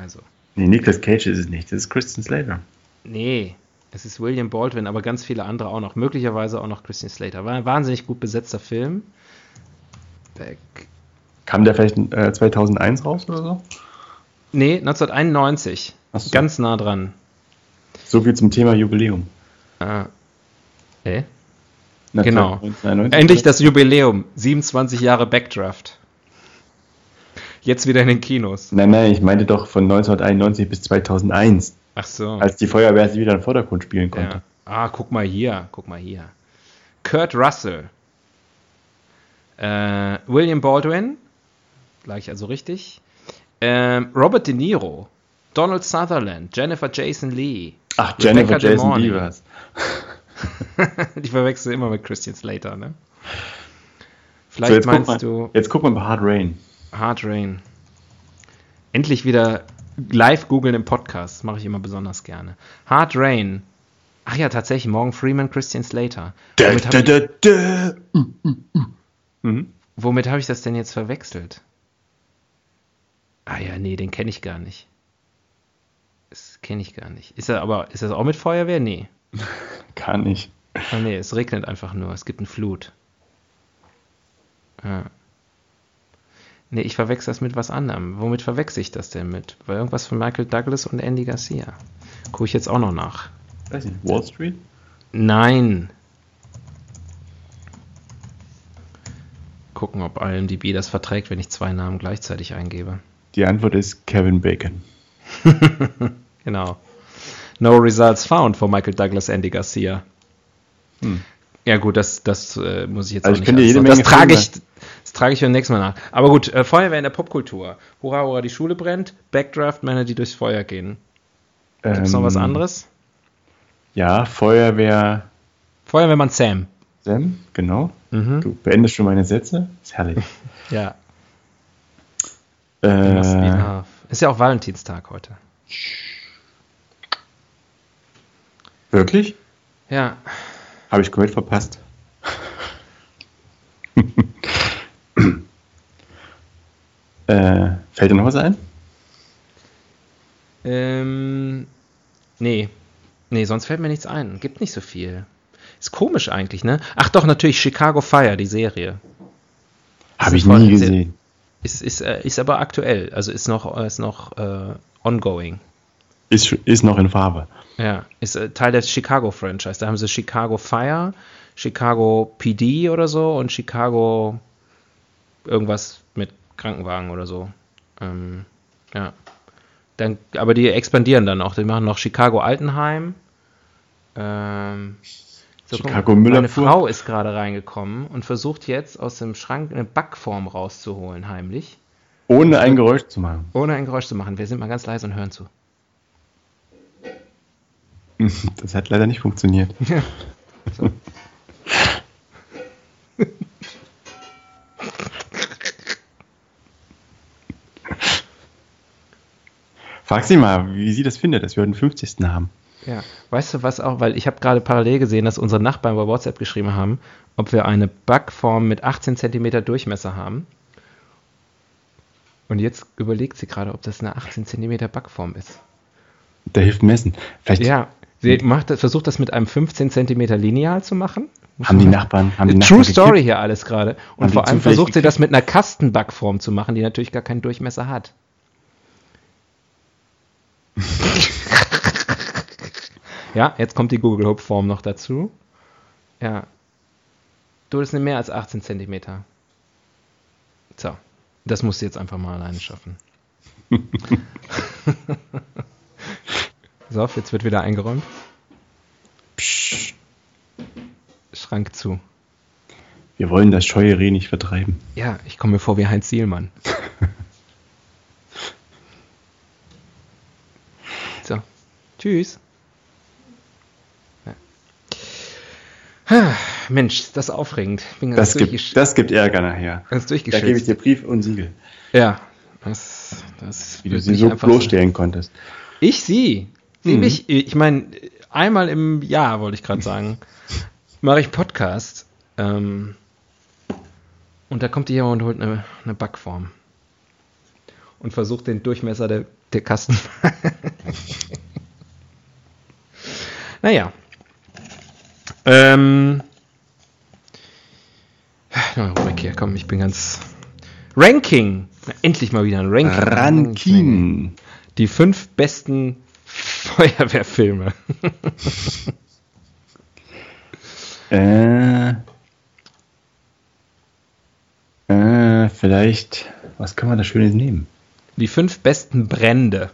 Also. Nee, Nicolas Cage ist es nicht. Das ist Christian Slater. Nee, es ist William Baldwin, aber ganz viele andere auch noch. Möglicherweise auch noch Christian Slater. War ein wahnsinnig gut besetzter Film. Back. Kam der vielleicht äh, 2001 raus oder so? Nee, 1991. Ach so. Ganz nah dran. So viel zum Thema Jubiläum. Ah. Äh? Na, Genau. 1991. Endlich das Jubiläum. 27 Jahre Backdraft. Jetzt wieder in den Kinos. Nein, nein, ich meinte doch von 1991 bis 2001, Ach so. als die Feuerwehr sie wieder in den Vordergrund spielen konnte. Ja. Ah, guck mal hier, guck mal hier. Kurt Russell. Äh, William Baldwin. Lag ich also richtig. Ähm, Robert De Niro. Donald Sutherland. Jennifer Jason Lee. Ach, Rebecca Jennifer Jason. Lee war's. Die verwechsel immer mit Christian Slater, ne? So, Vielleicht jetzt, guck meinst mal, du jetzt guck mal bei Hard Rain. Hard Rain. Endlich wieder live googeln im Podcast. Das mache ich immer besonders gerne. Hard Rain. Ach ja, tatsächlich. Morgan Freeman, Christian Slater. Womit hab da, ich-. Mhm. Habe ich das denn jetzt verwechselt? Ah ja, nee, den kenne ich gar nicht. Das kenne ich gar nicht. Ist er aber, ist das auch mit Feuerwehr? Nee. Gar nicht. Ah nee, es regnet einfach nur. Es gibt eine Flut. Ja. Nee, ich verwechsel das mit was anderem. Womit verwechsel ich das denn mit? Weil irgendwas von Michael Douglas und Andy Garcia. Gucke ich jetzt auch noch nach. Weiß nicht. Wall Street? Nein. Gucken, ob IMDb das verträgt, wenn ich zwei Namen gleichzeitig eingebe. Die Antwort ist Kevin Bacon. Genau. No results found for Michael Douglas, Andy Garcia. Hm. Ja gut, das, das äh, muss ich jetzt Also auch ich könnte alles jede sagen. das Menge trage ich, das trage ich beim nächsten Mal nach. Aber gut, äh, Feuerwehr in der Popkultur. Hurra, hurra, die Schule brennt. Backdraft, Männer, die durchs Feuer gehen. Gibt es noch was Ähm, anderes? Ja, Feuerwehr Feuerwehrmann Sam. Sam, genau. Mhm. Du beendest schon meine Sätze. Ist herrlich. Ja. Äh. Ist ja auch Valentinstag heute. wirklich? Ja. Habe ich komplett verpasst. Äh, fällt dir noch was ein? Ähm, nee. Nee, sonst fällt mir nichts ein. Gibt nicht so viel. Ist komisch eigentlich, ne? Ach doch, natürlich Chicago Fire, die Serie. Habe ich nie gesehen. Ist, ist, äh, ist aber aktuell. Also ist noch, ist noch äh, ongoing. Ist, ist noch in Farbe. Ja, ist äh, Teil des Chicago-Franchise. Da haben sie Chicago Fire, Chicago PD oder so und Chicago irgendwas Krankenwagen oder so. Ähm, ja. Dann, aber die expandieren dann auch. Die machen noch Chicago Altenheim. Ähm, so, Chicago Meine Müllerpur. Frau ist gerade reingekommen und versucht jetzt aus dem Schrank eine Backform rauszuholen, heimlich. Ohne ein Geräusch zu machen. Ohne ein Geräusch zu machen. Wir sind mal ganz leise und hören zu. Das hat leider nicht funktioniert. So. Frag sie mal, wie sie das findet, dass wir heute den 50. haben. Ja, weißt du was auch, weil ich habe gerade parallel gesehen, dass unsere Nachbarn bei WhatsApp geschrieben haben, ob wir eine Backform mit 18 cm Durchmesser haben. Und jetzt überlegt sie gerade, ob das eine 18 cm Backform ist. Der hilft messen. Vielleicht Ja, sie macht, versucht das mit einem 15 cm Lineal zu machen. haben die Nachbarn, haben die True Nachbarn Story gekippt? hier alles gerade. Und vor allem versucht sie das mit einer Kastenbackform zu machen, die natürlich gar keinen Durchmesser hat. ja, jetzt kommt die Google Hope Form noch dazu. Ja. Du, das sind mehr als 18 Zentimeter. So. Das musst du jetzt einfach mal alleine schaffen. so, jetzt wird wieder eingeräumt. Psst. Schrank zu. Wir wollen das scheue Reh nicht vertreiben. Ja, ich komme mir vor wie Heinz Sielmann. so, tschüss. Ja. Mensch, das ist aufregend. Bin ganz, Das gibt, das gibt Ärger nachher. ganz Da gebe ich dir Brief und Siegel, Ja, das, das wie du sie so bloßstellen konntest. Ich sie. Sie Mhm. mich. Ich meine, einmal im Jahr, wollte ich gerade sagen, mache ich Podcast. Ähm, und da kommt jemand und holt eine, eine Backform. Und versucht den Durchmesser der, der Kasten. naja. Ähm. Hier, komm, ich bin ganz. Ranking! Na, endlich mal wieder ein Ranking. Rankin. Die fünf besten Feuerwehrfilme. Äh, äh, vielleicht, was kann man da Schönes nehmen? Die fünf besten Brände.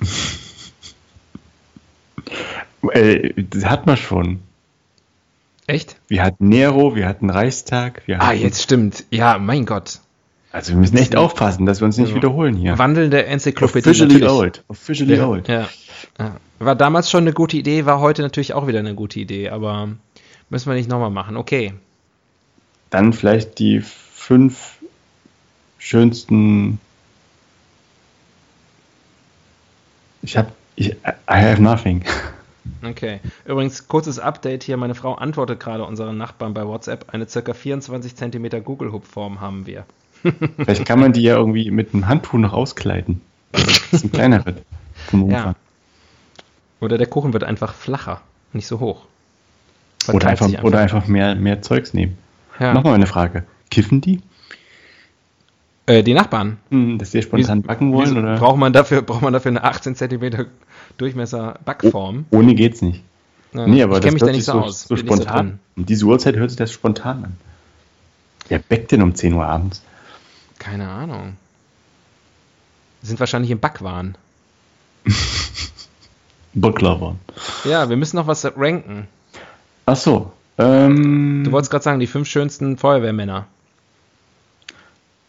Äh, das hat man schon. Echt? Wir hatten Nero, wir hatten Reichstag. Wir Ah, hatten, jetzt stimmt. Ja, mein Gott. Also wir müssen echt aufpassen, dass wir uns nicht Ja. wiederholen hier. Wandelnde Enzyklopädie. Officially natürlich. old. Officially Ja, old. ja. War damals schon eine gute Idee, war heute natürlich auch wieder eine gute Idee, aber müssen wir nicht nochmal machen. Okay. Dann vielleicht die fünf schönsten. Ich hab. Ich, I have nothing. Okay. Übrigens, kurzes Update hier. Meine Frau antwortet gerade unseren Nachbarn bei WhatsApp. Eine ca. 24 cm Google-Hub-Form haben wir. Vielleicht kann man die ja irgendwie mit einem Handtuch noch auskleiden. Das ist ein kleineres. vom Ja. Oder der Kuchen wird einfach flacher, nicht so hoch. Oder einfach, sich oder einfach mehr, mehr Zeugs nehmen. Ja. Nochmal eine Frage. Kiffen die? Äh, die Nachbarn. Hm, dass wir spontan backen wollen? Oder? Braucht, man dafür, braucht man dafür eine 18 cm Durchmesser Backform? Ohne geht's nicht. Ja, Nee, aber ich kenne mich das da hört nicht so aus. so bin nicht so spontan. um diese Uhrzeit hört sich das spontan an. Wer backt denn um 10 Uhr abends? Keine Ahnung. Sind wahrscheinlich im Backwahn. Baklava. Ja, wir müssen noch was ranken. Ach so. Ähm, Du wolltest gerade sagen, die fünf schönsten Feuerwehrmänner.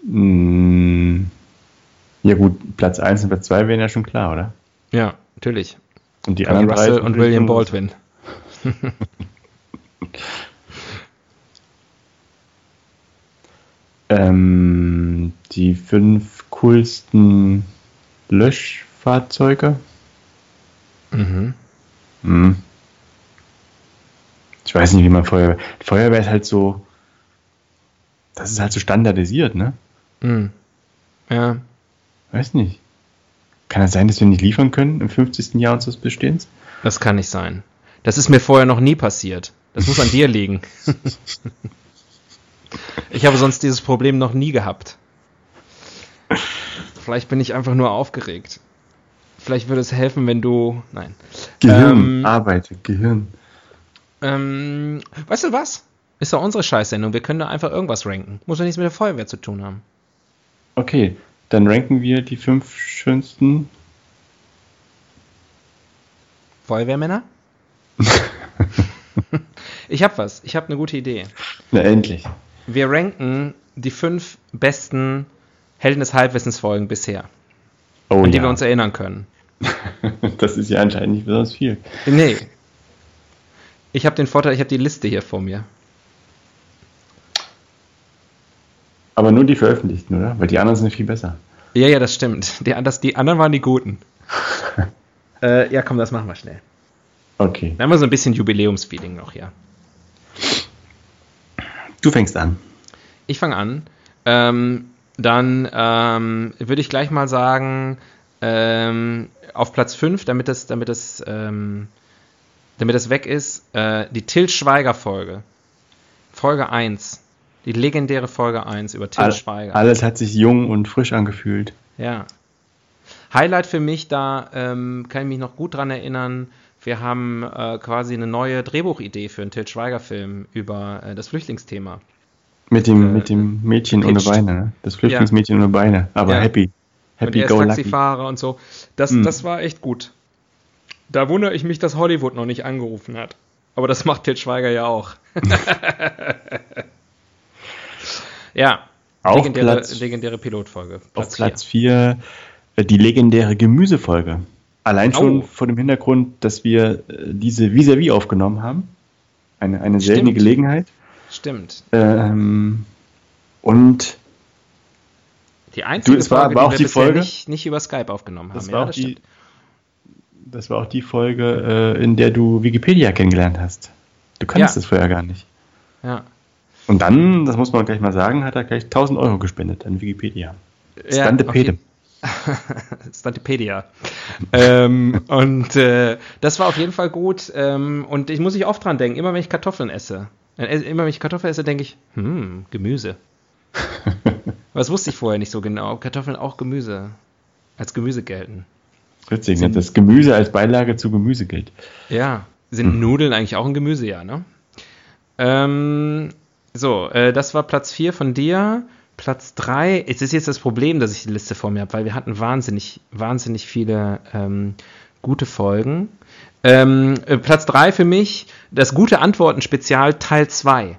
Mh, ja gut, Platz 1 und Platz 2 wären ja schon klar, oder? Ja, natürlich. Und die Kurt anderen Russell und William Baldwin. Ähm, die fünf coolsten Löschfahrzeuge. Mhm. Hm. Ich weiß nicht, wie man Feuerwehr. Feuerwehr ist halt so. Das ist halt so standardisiert, ne? Mhm. Ja, Weiß nicht. Kann es sein, dass wir nicht liefern können im 50. Jahr unseres Bestehens? das kann nicht sein. Das ist mir vorher noch nie passiert. Das muss an dir liegen. ich habe sonst dieses Problem noch nie gehabt. Vielleicht bin ich einfach nur aufgeregt. Vielleicht würde es helfen, wenn du. Nein. Gehirn, Ähm, arbeitet, Gehirn. Ähm, weißt du was? Ist doch unsere Scheißsendung. Wir können da einfach irgendwas ranken. Muss ja nichts mit der Feuerwehr zu tun haben. Okay, dann ranken wir die fünf schönsten. Feuerwehrmänner? ich hab was. Ich habe eine gute Idee. Na, endlich. Wir ranken die fünf besten Helden des Halbwissensfolgen bisher, Oh an die ja. wir uns erinnern können. das ist ja anscheinend nicht besonders viel. Nee. Ich habe den Vorteil, ich habe die Liste hier vor mir. Aber nur die veröffentlichten, oder? Weil die anderen sind viel besser. Ja, ja, das stimmt. Die, das, die anderen waren die guten. äh, ja, komm, das machen wir schnell. Okay. Da haben wir so ein bisschen Jubiläumsfeeling noch hier. Du fängst an. Ich fange an. Ähm, dann ähm, würde ich gleich mal sagen, ähm, auf Platz 5, damit das, damit das, ähm, damit das weg ist, äh, die Till Schweiger Folge. Folge 1. Die legendäre Folge 1 über Till All, Schweiger. alles hat sich jung und frisch angefühlt. Ja. Highlight für mich, da ähm, kann ich mich noch gut dran erinnern. Wir haben äh, quasi eine neue Drehbuchidee für einen Till Schweiger-Film über äh, das Flüchtlingsthema. Mit dem, Äh, mit dem Mädchen pitched. ohne Beine, ne? Das Flüchtlingsmädchen ohne Beine. Aber Ja. happy. Und Happy er ist go lucky. Taxifahrer und so. Das, Hm. das war echt gut. Da wundere ich mich, dass Hollywood noch nicht angerufen hat. Aber das macht Til Schweiger ja auch. ja. Auf legendäre, Platz- legendäre Pilotfolge. Auf vier. Platz 4 die legendäre Gemüsefolge. Allein schon Oh. vor dem Hintergrund, dass wir äh, diese Vis-a-vis aufgenommen haben. Eine, eine seltene Stimmt. Gelegenheit. Stimmt. Ähm, und Die einzige Du, es war Folge, aber auch wir die Folge- Nicht, nicht über Skype aufgenommen haben. das ja, war, auch das die, das war auch die Folge, äh, in der du Wikipedia kennengelernt hast. Du kanntest Ja. das vorher gar nicht. Ja. Und dann, das muss man gleich mal sagen, hat er gleich 1000 Euro gespendet an Wikipedia. Ja, Stante auf Pede. Stantipedia. ähm, und äh, das war auf jeden Fall gut. Ähm, und ich muss ich oft dran denken, immer wenn ich Kartoffeln esse. Immer wenn ich Kartoffeln esse, denke ich, hm, Gemüse. Was wusste ich vorher nicht so genau. ob Kartoffeln auch Gemüse. Als Gemüse gelten. Witzig, ne? Das Gemüse als Beilage zu Gemüse gilt. Ja. Sind Nudeln eigentlich auch ein Gemüse, ja, ne? Ähm, so, äh, das war Platz 4 von dir. Platz 3, es ist jetzt das Problem, dass ich die Liste vor mir habe, weil wir hatten wahnsinnig, wahnsinnig viele ähm, gute Folgen. Ähm, äh, Platz 3 für mich, das gute Antworten-Spezial Teil 2.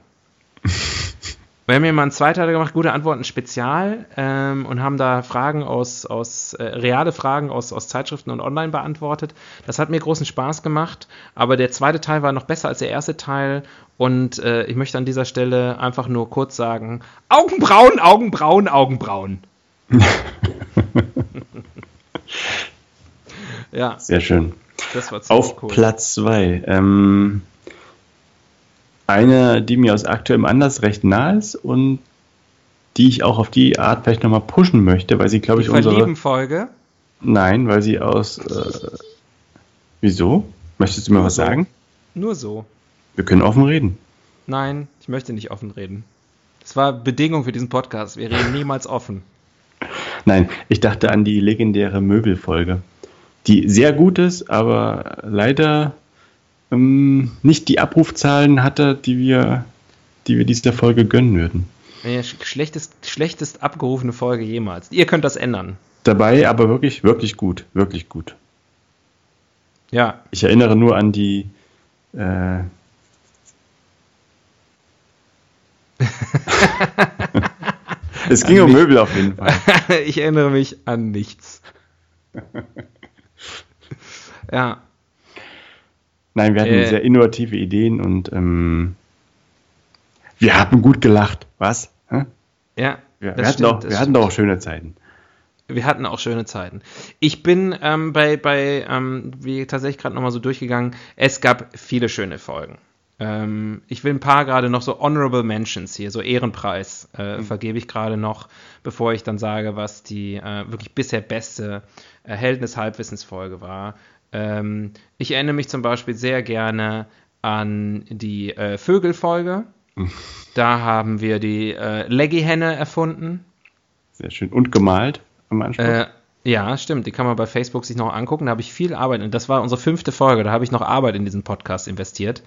Wir haben hier mal einen Zweiteiler gemacht, gute Antworten Spezial ähm, und haben da Fragen aus, aus äh, reale Fragen aus, aus Zeitschriften und online beantwortet. Das hat mir großen Spaß gemacht, aber der zweite Teil war noch besser als der erste Teil und äh, ich möchte an dieser Stelle einfach nur kurz sagen, Augenbrauen, Augenbrauen, Augenbrauen. ja, Sehr schön. Das war Auf Platz 2. Ähm, eine, die mir aus aktuellem Anlass recht nah ist und die ich auch auf die Art vielleicht nochmal pushen möchte, weil sie, glaube ich, unsere. Verlieben-Folge. Nein, weil sie aus. Äh, wieso? Möchtest du mir was so. sagen? Nur so. Wir können offen reden. Nein, ich möchte nicht offen reden. Das war Bedingung für diesen Podcast. Wir reden niemals offen. Nein, ich dachte an die legendäre Möbelfolge, die sehr gut ist, aber leider ähm, nicht die Abrufzahlen hatte, die wir, die wir dieser Folge gönnen würden. Ja, sch- schlechtest, schlechtest abgerufene Folge jemals. Ihr könnt das ändern. Dabei aber wirklich, wirklich gut, wirklich gut. Ja, Ich erinnere nur an die. Äh, es ging An um mich. Möbel auf jeden Fall. ich erinnere mich an nichts. ja, Nein, wir hatten Äh. sehr innovative Ideen und ähm, wir haben gut gelacht. Was? Hä? ja. Wir, das wir, hatten stimmt, auch, wir hatten doch auch schöne Zeiten. Wir hatten auch schöne Zeiten. Ich bin ähm, bei, bei ähm, wie tatsächlich gerade nochmal so durchgegangen, es gab viele schöne Folgen. Ähm, ich will ein paar gerade noch so Honorable Mentions hier, so Ehrenpreis äh, vergebe ich gerade noch, bevor ich dann sage, was die äh, wirklich bisher beste äh, Helden des Halbwissens-Folge war. Ähm, ich erinnere mich zum Beispiel sehr gerne an die äh, Vögel-Folge. Da haben wir die äh, Leggy-Henne erfunden. Sehr schön. Und gemalt am Anfang. Äh, ja, stimmt. Die kann man bei Facebook sich noch angucken. Da habe ich viel Arbeit. Und das war unsere fünfte Folge. Da habe ich noch Arbeit in diesen Podcast investiert.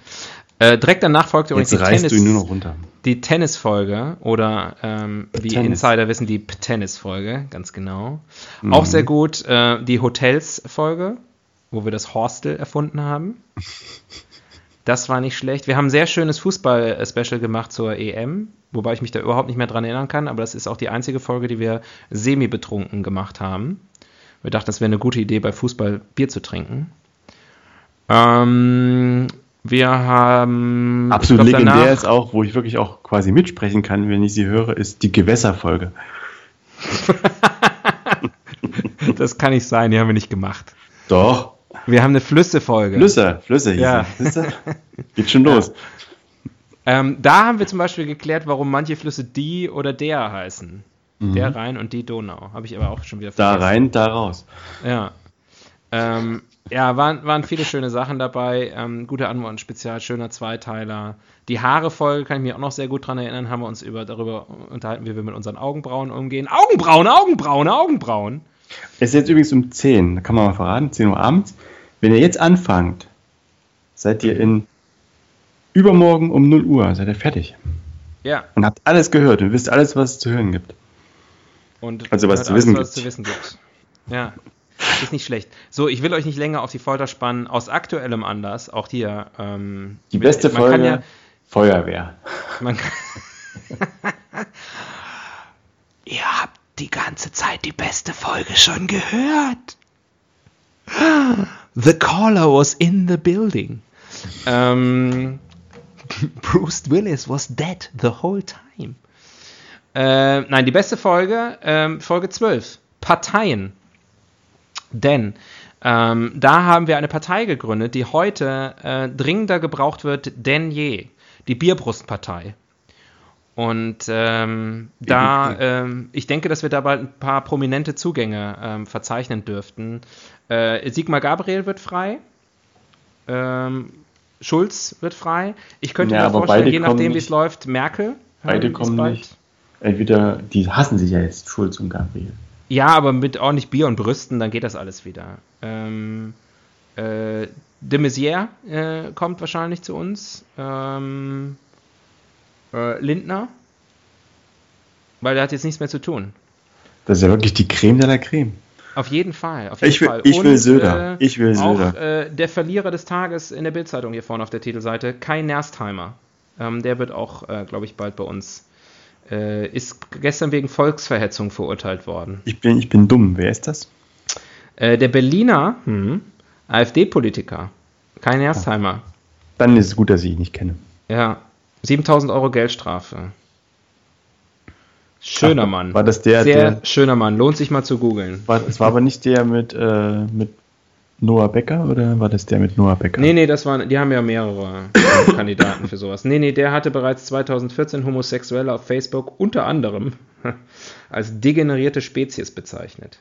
Äh, direkt danach folgte übrigens die, Tennis, die Tennisfolge oder ähm, wie Tennis. Insider wissen, die Tennisfolge, ganz genau. Mhm. Auch sehr gut äh, die Hotels-Folge, wo wir das Hostel erfunden haben. Das war nicht schlecht. Wir haben ein sehr schönes Fußball-Special gemacht zur EM, wobei ich mich da überhaupt nicht mehr dran erinnern kann, aber das ist auch die einzige Folge, die wir semi-betrunken gemacht haben. Wir dachten, das wäre eine gute Idee, bei Fußball Bier zu trinken. Ähm, wir haben. Absolut glaub, legendär danach- ist auch, wo ich wirklich auch quasi mitsprechen kann, wenn ich sie höre, ist die Gewässerfolge. Das kann nicht sein, die haben wir nicht gemacht. Doch. Wir haben eine Flüsse-Folge. Flüsse, Flüsse hieß Ja. du? Geht schon los. Ähm, da haben wir zum Beispiel geklärt, warum manche Flüsse die oder der heißen. Der Rhein und die Donau. Habe ich aber auch schon wieder Da vergessen. rein, da raus. Ja. Ähm, ja, waren, waren viele schöne Sachen dabei. Ähm, gute Antworten-Spezial, schöner Zweiteiler. Die Haare-Folge kann ich mich auch noch sehr gut dran erinnern. Haben wir uns über, darüber unterhalten, wie wir mit unseren Augenbrauen umgehen. Augenbrauen, Augenbrauen, Augenbrauen. Es ist jetzt übrigens um 10, kann man mal verraten, 10 Uhr abends. Wenn ihr jetzt anfangt, seid ihr in übermorgen um 0 Uhr, seid ihr fertig. Ja. Und habt alles gehört und wisst alles, was es zu hören gibt. Und Also, was zu alles, wissen was zu wissen gibt. Ja. Ist nicht schlecht. So, ich will euch nicht länger auf die Folter spannen. Aus aktuellem Anlass, auch hier. Ähm, Die beste man Folge, ja, Feuerwehr. man kann Ihr habt die ganze Zeit die beste Folge schon gehört. The caller was in the building. Ähm, Bruce Willis was dead the whole time. Äh, nein, die beste Folge, ähm, Folge 12. Parteien. Denn ähm, da haben wir eine Partei gegründet, die heute äh, dringender gebraucht wird denn je. Die Bierbrustpartei. Und ähm, da, ähm, ich denke, dass wir da bald ein paar prominente Zugänge ähm, verzeichnen dürften. Äh, Sigmar Gabriel wird frei. Ähm, Schulz wird frei. Ich könnte Ja, mir vorstellen, beide je nachdem, wie es läuft, Merkel. Beide ähm, ist kommen bald. nicht. Entweder, die hassen sich ja jetzt, Schulz und Gabriel. Ja, aber mit ordentlich Bier und Brüsten, dann geht das alles wieder. Ähm, äh, de Maizière äh, kommt wahrscheinlich zu uns. Ähm, äh, Lindner. Weil der hat jetzt nichts mehr zu tun. Das ist ja wirklich die Creme de la Creme. Auf jeden Fall. Auf jeden Ich will- Fall. ich will Söder. Äh, Ich will auch, Söder. Äh, der Verlierer des Tages in der Bildzeitung hier vorne auf der Titelseite, Kai Nerstheimer. Ähm, der wird auch, äh, glaube ich, bald bei uns. Äh, ist gestern wegen Volksverhetzung verurteilt worden. Ich bin, ich bin dumm. Wer ist das? Äh, der Berliner hm, AfD-Politiker, Kai Nerstheimer, Dann ist es gut, dass ich ihn nicht kenne. ja, 7000 Euro Geldstrafe. Schöner Ach, Mann. war das der, Sehr der- schöner Mann. Lohnt sich mal zu googeln. War, es war aber nicht der mit, äh, mit Noah Becker oder war das der mit Noah Becker? Nee, nee, das waren, die haben ja mehrere Kandidaten für sowas. Nee, nee, der hatte bereits 2014 Homosexuelle auf Facebook unter anderem als degenerierte Spezies bezeichnet.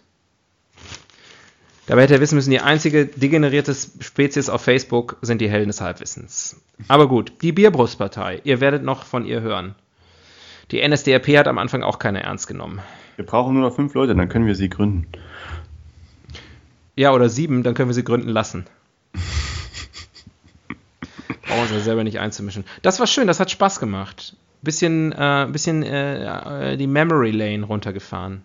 Dabei hätte er wissen müssen, die einzige degenerierte Spezies auf Facebook sind die Helden des Halbwissens. Aber gut, die Bierbrustpartei, ihr werdet noch von ihr hören. Die NSDAP hat am Anfang auch keine ernst genommen. Wir brauchen nur noch fünf Leute, dann können wir sie gründen. Ja, oder sieben, dann können wir sie gründen lassen. Brauchen uns ja selber nicht einzumischen. Das war schön, das hat Spaß gemacht. Bisschen, äh, bisschen äh, die Memory Lane runtergefahren.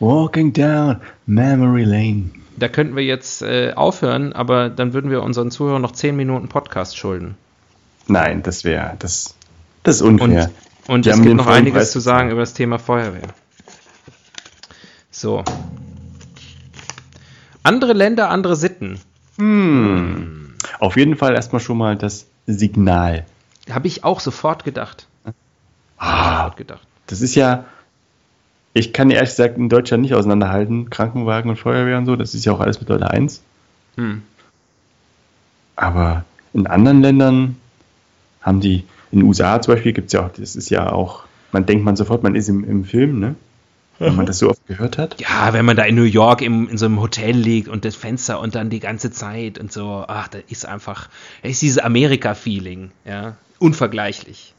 Walking down Memory Lane. Da könnten wir jetzt äh, aufhören, aber dann würden wir unseren Zuhörern noch zehn Minuten Podcast schulden. Nein, das wäre, das, das ist unfair. Und, und es gibt noch einiges Preis zu sagen über das Thema Feuerwehr. So. Andere Länder, andere Sitten. Hm. Auf jeden Fall erstmal schon mal das Signal. Habe ich auch sofort gedacht. Ah, Sofort gedacht. das ist ja, ich kann ja ehrlich gesagt in Deutschland nicht auseinanderhalten, Krankenwagen und Feuerwehr und so, das ist ja auch alles mit Leute 1. Hm. Aber in anderen Ländern haben die, in den USA zum Beispiel gibt es ja auch, das ist ja auch, man denkt man sofort, man ist im, im Film, ne? Wenn man das so oft gehört hat. Ja, wenn man da in New York im, in so einem Hotel liegt und das Fenster und dann die ganze Zeit und so, ach, da ist einfach, da ist dieses Amerika-Feeling, ja, unvergleichlich.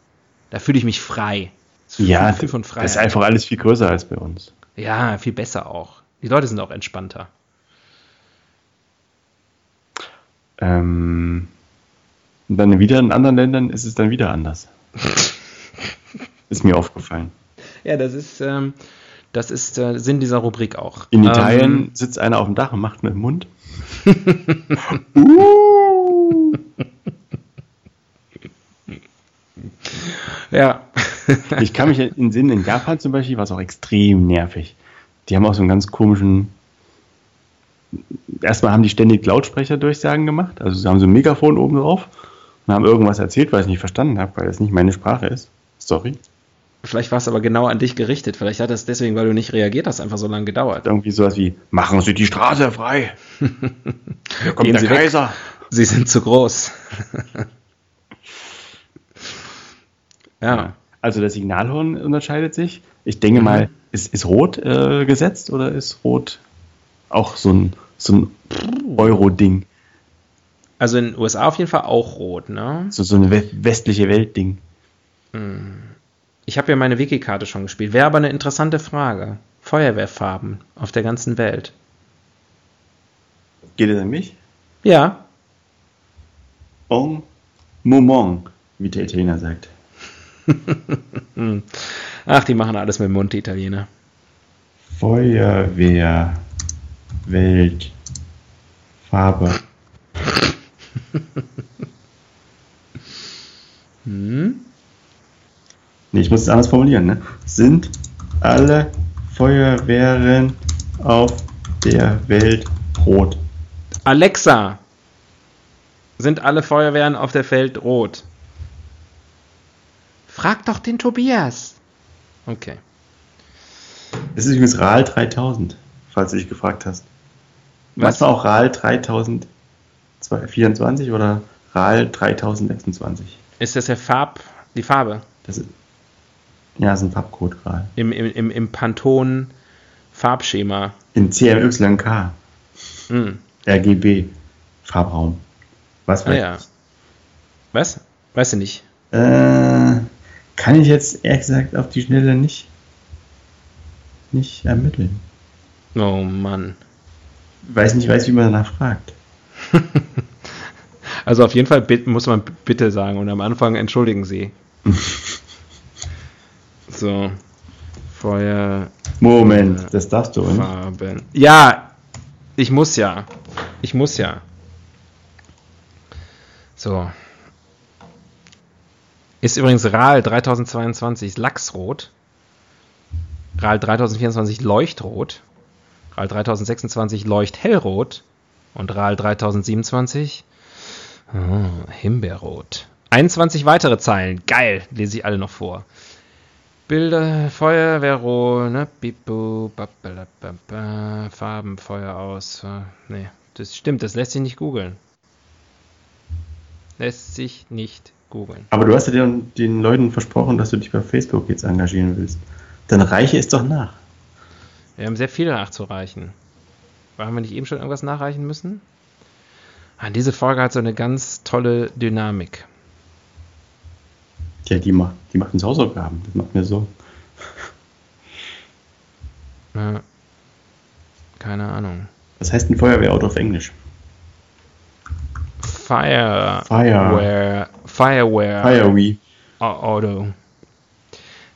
Da fühle ich mich frei. Das Ja, Gefühl von das Freiheit. ist einfach alles viel größer als bei uns. Ja, viel besser auch. Die Leute sind auch entspannter. Ähm, und dann wieder in anderen Ländern ist es dann wieder anders. ist mir aufgefallen. Ja, das ist, ähm, das ist äh, Sinn dieser Rubrik auch. In Ähm, Italien sitzt einer auf dem Dach und macht mit dem Mund. uh, ja. Ich kann mich in den Sinn, in Japan zum Beispiel war es auch extrem nervig. Die haben auch so einen ganz komischen. Erstmal haben die ständig Lautsprecherdurchsagen gemacht. Also sie haben so ein Megafon oben drauf und haben irgendwas erzählt, weil ich nicht verstanden habe, weil das nicht meine Sprache ist. Sorry. Vielleicht war es aber genau an dich gerichtet. Vielleicht hat es deswegen, weil du nicht reagiert hast, einfach so lange gedauert. Irgendwie sowas wie: Machen Sie die Straße frei. Hier kommt Gehen der Sie weg. Kaiser. Sie sind zu groß. ja. Also das Signalhorn unterscheidet sich. Ich denke mal, ist, ist rot äh, gesetzt oder ist rot auch so ein, so ein Euro-Ding? Also in den USA auf jeden Fall auch rot, ne? So, so ein we westliche Welt-Ding. Ich habe ja meine Wiki-Karte schon gespielt. Wäre aber eine interessante Frage. Feuerwehrfarben auf der ganzen Welt. Geht es an mich? Ja, En moment, wie der Italiener sagt. ach, die machen alles mit dem Mund, die Italiener. Feuerwehr, Welt, Farbe. Hm? Nee, ich muss es anders formulieren, ne? Sind alle Feuerwehren auf der Welt rot? Alexa, sind alle Feuerwehren auf der Welt rot? Frag doch den Tobias. Okay. Es ist übrigens RAL 3000, falls du dich gefragt hast. Was? Manchmal auch RAL 3024 oder RAL 3026. Ist das der Farb, die Farbe Das ist, ja, ist ein Farbcode RAL. im, im, im, im Pantone-Farbschema? In CMYK, Hm. RGB, Farbraum. Was Ah, weiß ja. Was? Weißt du nicht? ich? Äh, kann ich jetzt ehrlich gesagt auf die Schnelle nicht, nicht ermitteln. Oh Mann. Ich nicht weiß, wie man danach fragt. Also auf jeden Fall muss man bitte sagen und am Anfang entschuldigen Sie. so. Feuerfarben. Moment, das darfst du, nicht? Ja, ich muss ja. Ich muss ja. So. Ist übrigens RAL 3022 Lachsrot. RAL 3024 Leuchtrot. RAL 3026 Leuchthellrot. Und RAL 3027 oh, Himbeerrot. 21 weitere Zeilen. Geil. Lese ich alle noch vor. Bilder, Feuerwehrrot, ne? Bipu, Farben, Feuer aus. Nee, Das stimmt, das lässt sich nicht googeln. Lässt sich nicht googeln. Aber du hast ja den, den Leuten versprochen, dass du dich bei Facebook jetzt engagieren willst. Dann reiche es doch nach. Wir haben sehr viel nachzureichen. Haben wir nicht eben schon irgendwas nachreichen müssen? Ah, diese Folge hat so eine ganz tolle Dynamik. Ja, die macht, die macht uns Hausaufgaben. Das macht mir so. Ja. Keine Ahnung. Was heißt ein Feuerwehrauto auf Englisch? Fire. Fire. Fireware. Firewee. Auto.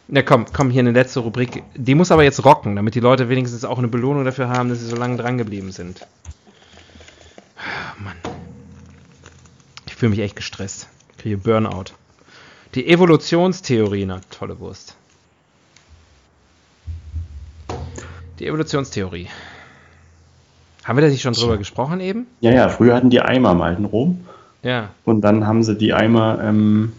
Na komm, komm, hier eine letzte Rubrik. Die muss aber jetzt rocken, damit die Leute wenigstens auch eine Belohnung dafür haben, dass sie so lange dran geblieben sind. Mann. Ich fühle mich echt gestresst. Ich kriege Burnout. Die Evolutionstheorie, na, tolle Wurst. Die Evolutionstheorie. Haben wir da nicht schon drüber gesprochen eben? Ja, ja, früher hatten die Eimer im alten Rom. Ja. Und dann haben sie die Eimer, ähm,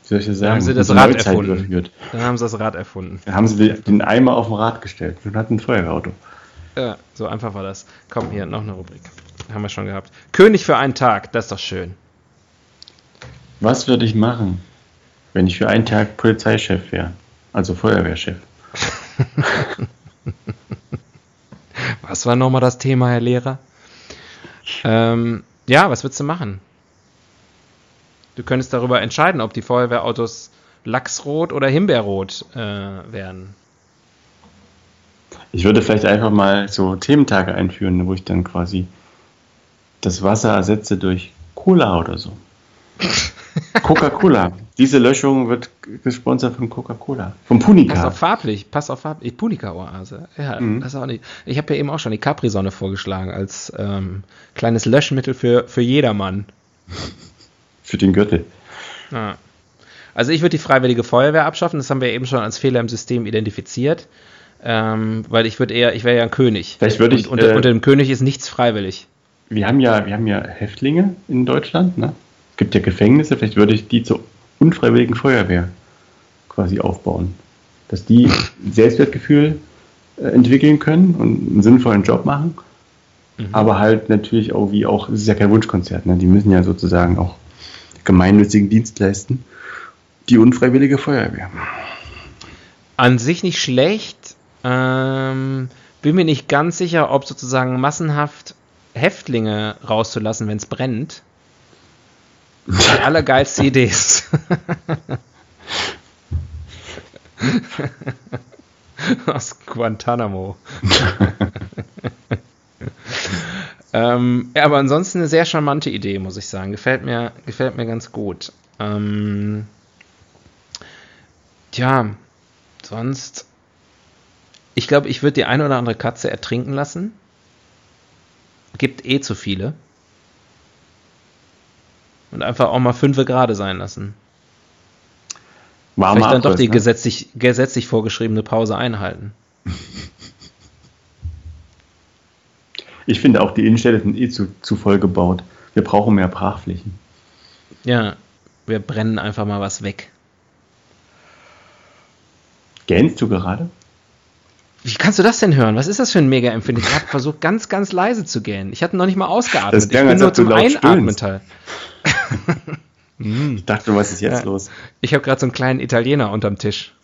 wie soll ich das sagen, haben sie das Rad Neuzeit erfunden. überführt. Dann haben sie das Rad erfunden. Dann haben sie den Eimer auf dem Rad gestellt und hatten ein Feuerwehrauto. Ja, so einfach war das. Komm, hier, noch eine Rubrik. Haben wir schon gehabt. König für einen Tag, das ist doch schön. Was würde ich machen, wenn ich für einen Tag Polizeichef wäre? Also Feuerwehrchef. Was war nochmal das Thema, Herr Lehrer? Ähm, ja, was würdest du machen? Du könntest darüber entscheiden, ob die Feuerwehrautos Lachsrot oder Himbeerrot äh, werden. Ich würde vielleicht einfach mal so Thementage einführen, wo ich dann quasi das Wasser ersetze durch Cola oder so. Coca-Cola. Diese Löschung wird gesponsert von Coca-Cola. Pass Punica. auf farblich, pass auf farblich. Punika-Oase. Ja, Mhm. das ist auch nicht. Ich habe ja eben auch schon die Capri-Sonne vorgeschlagen als ähm, kleines Löschmittel für, für jedermann. Für den Gürtel. Ja. Also ich würde die freiwillige Feuerwehr abschaffen, das haben wir eben schon als Fehler im System identifiziert. Ähm, weil ich würde eher, ich wäre ja ein König. Vielleicht würde ich, Und unter, äh, unter dem König ist nichts freiwillig. Wir haben ja, wir haben ja Häftlinge in Deutschland, ne? Es gibt ja Gefängnisse, vielleicht würde ich die zur unfreiwilligen Feuerwehr quasi aufbauen. Dass die ein Selbstwertgefühl äh, entwickeln können und einen sinnvollen Job machen. Aber halt natürlich auch wie auch, es ist ja kein Wunschkonzert, ne? Die müssen ja sozusagen auch gemeinnützigen Dienst leisten. Die unfreiwillige Feuerwehr. An sich nicht schlecht. Ähm, bin mir nicht ganz sicher, ob sozusagen massenhaft Häftlinge rauszulassen, wenn es brennt. Die allergeilste Idee ist. Aus Guantanamo. ähm, ja, aber ansonsten eine sehr charmante Idee, muss ich sagen. Gefällt mir, gefällt mir ganz gut. Ähm, tja, sonst. Ich glaube, ich würde die eine oder andere Katze ertrinken lassen. Gibt eh zu viele. Und einfach auch mal fünfe gerade sein lassen. Warmer Vielleicht dann doch Abriss, die ne? gesetzlich, gesetzlich vorgeschriebene Pause einhalten. Ich finde auch, die Innenstädte sind eh zu, zu voll gebaut. Wir brauchen mehr Brachflächen. Ja, wir brennen einfach mal was weg. Gähnst du gerade? Wie kannst du das denn hören? Was ist das für ein Mega-Empfinden? Ich habe versucht, ganz, ganz leise zu gähnen. Ich hatte noch nicht mal ausgeatmet. Das ich bin nur zum laut Einatmen. teil. Ich dachte, was ist jetzt Ja. los? Ich habe gerade so einen kleinen Italiener unterm Tisch.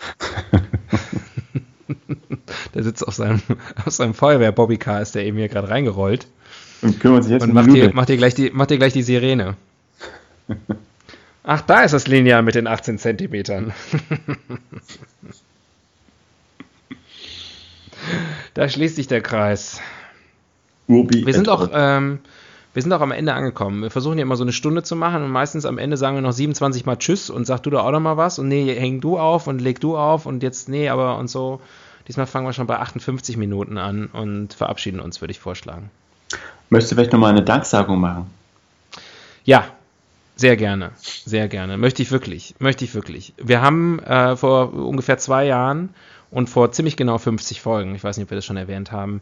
Der sitzt auf seinem, auf seinem Feuerwehr-Bobbycar, ist der eben hier gerade reingerollt Und kümmern sich jetzt und um macht dir, macht, dir gleich die, macht dir gleich die Sirene. Ach, da ist das Lineal mit den 18 Zentimetern. da schließt sich der Kreis. Urbi Wir sind auch, ähm, wir sind auch am Ende angekommen. Wir versuchen ja immer so eine Stunde zu machen und meistens am Ende sagen wir noch 27 Mal Tschüss und sag du da auch noch mal was und nee, häng du auf und leg du auf und jetzt nee, aber und so. Diesmal fangen wir schon bei 58 Minuten an und verabschieden uns, würde ich vorschlagen. Möchtest du vielleicht nochmal eine Danksagung machen? Ja, sehr gerne, sehr gerne. Möchte ich wirklich, möchte ich wirklich. Wir haben äh, vor ungefähr zwei Jahren und vor ziemlich genau 50 Folgen, ich weiß nicht, ob wir das schon erwähnt haben,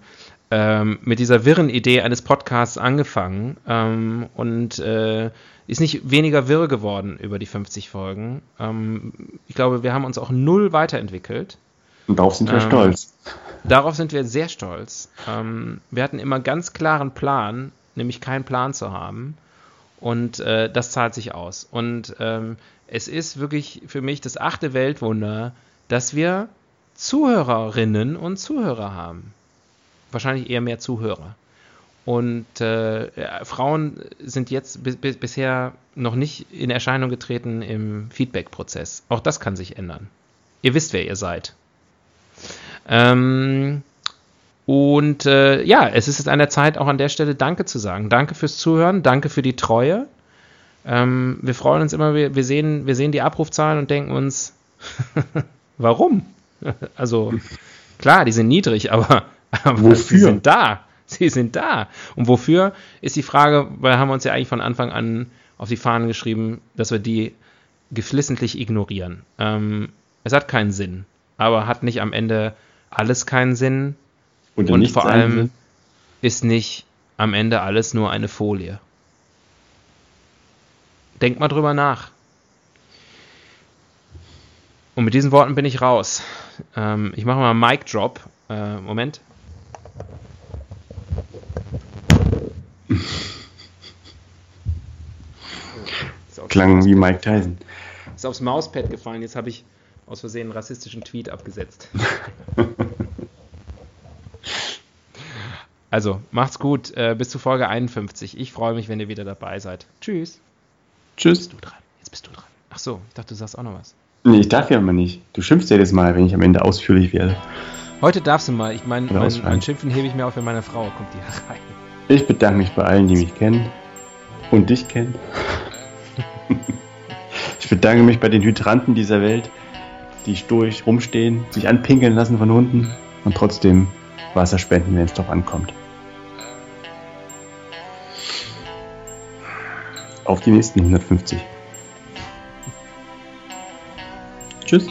ähm, mit dieser wirren Idee eines Podcasts angefangen ähm, und äh, ist nicht weniger wirr geworden über die 50 Folgen. Ähm, ich glaube, wir haben uns auch null weiterentwickelt. Und darauf sind wir Ähm, stolz. Darauf sind wir sehr stolz. Ähm, wir hatten immer ganz klaren Plan, nämlich keinen Plan zu haben. Und äh, das zahlt sich aus. Und ähm, es ist wirklich für mich das achte Weltwunder, dass wir Zuhörerinnen und Zuhörer haben. Wahrscheinlich eher mehr Zuhörer. Und äh, ja, Frauen sind jetzt bis, bis, bisher noch nicht in Erscheinung getreten im Feedback-Prozess. Auch das kann sich ändern. Ihr wisst, wer ihr seid. Ähm, und äh, ja, es ist jetzt an der Zeit, auch an der Stelle Danke zu sagen. Danke fürs Zuhören, danke für die Treue. Ähm, wir freuen uns immer, wir, wir, sehen, wir sehen die Abrufzahlen und denken uns, warum? Also klar, die sind niedrig, aber, aber sie Wofür? sind da. Sie sind da. Und wofür ist die Frage, weil haben wir uns ja eigentlich von Anfang an auf die Fahnen geschrieben, dass wir die geflissentlich ignorieren. Ähm, es hat keinen Sinn, aber hat nicht am Ende alles keinen Sinn Und, und vor allem will. ist nicht am Ende alles nur eine Folie. Denkt mal drüber nach. Und mit diesen Worten bin ich raus. Ähm, ich mache mal einen Mic Drop. Äh, Moment. Klang wie Mike Tyson. Ist aufs Mauspad gefallen. Jetzt habe ich aus Versehen einen rassistischen Tweet abgesetzt. Also, macht's gut. Äh, bis zu Folge 51. Ich freue mich, wenn ihr wieder dabei seid. Tschüss. Tschüss. Du dran. Jetzt bist du dran. Ach so, ich dachte, du sagst auch noch was. Nee, ich darf ja immer nicht. Du schimpfst jedes Mal, wenn ich am Ende ausführlich werde. Heute darfst du mal. Ich meine, mein, mein Schimpfen hebe ich mir auf, wenn meine Frau kommt hier rein. Ich bedanke mich bei allen, die mich kennen und dich kennen. ich bedanke mich bei den Hydranten dieser Welt, die stoisch rumstehen, sich anpinkeln lassen von Hunden und trotzdem Wasser spenden, wenn es drauf ankommt. Auf die nächsten 150. Tschüss.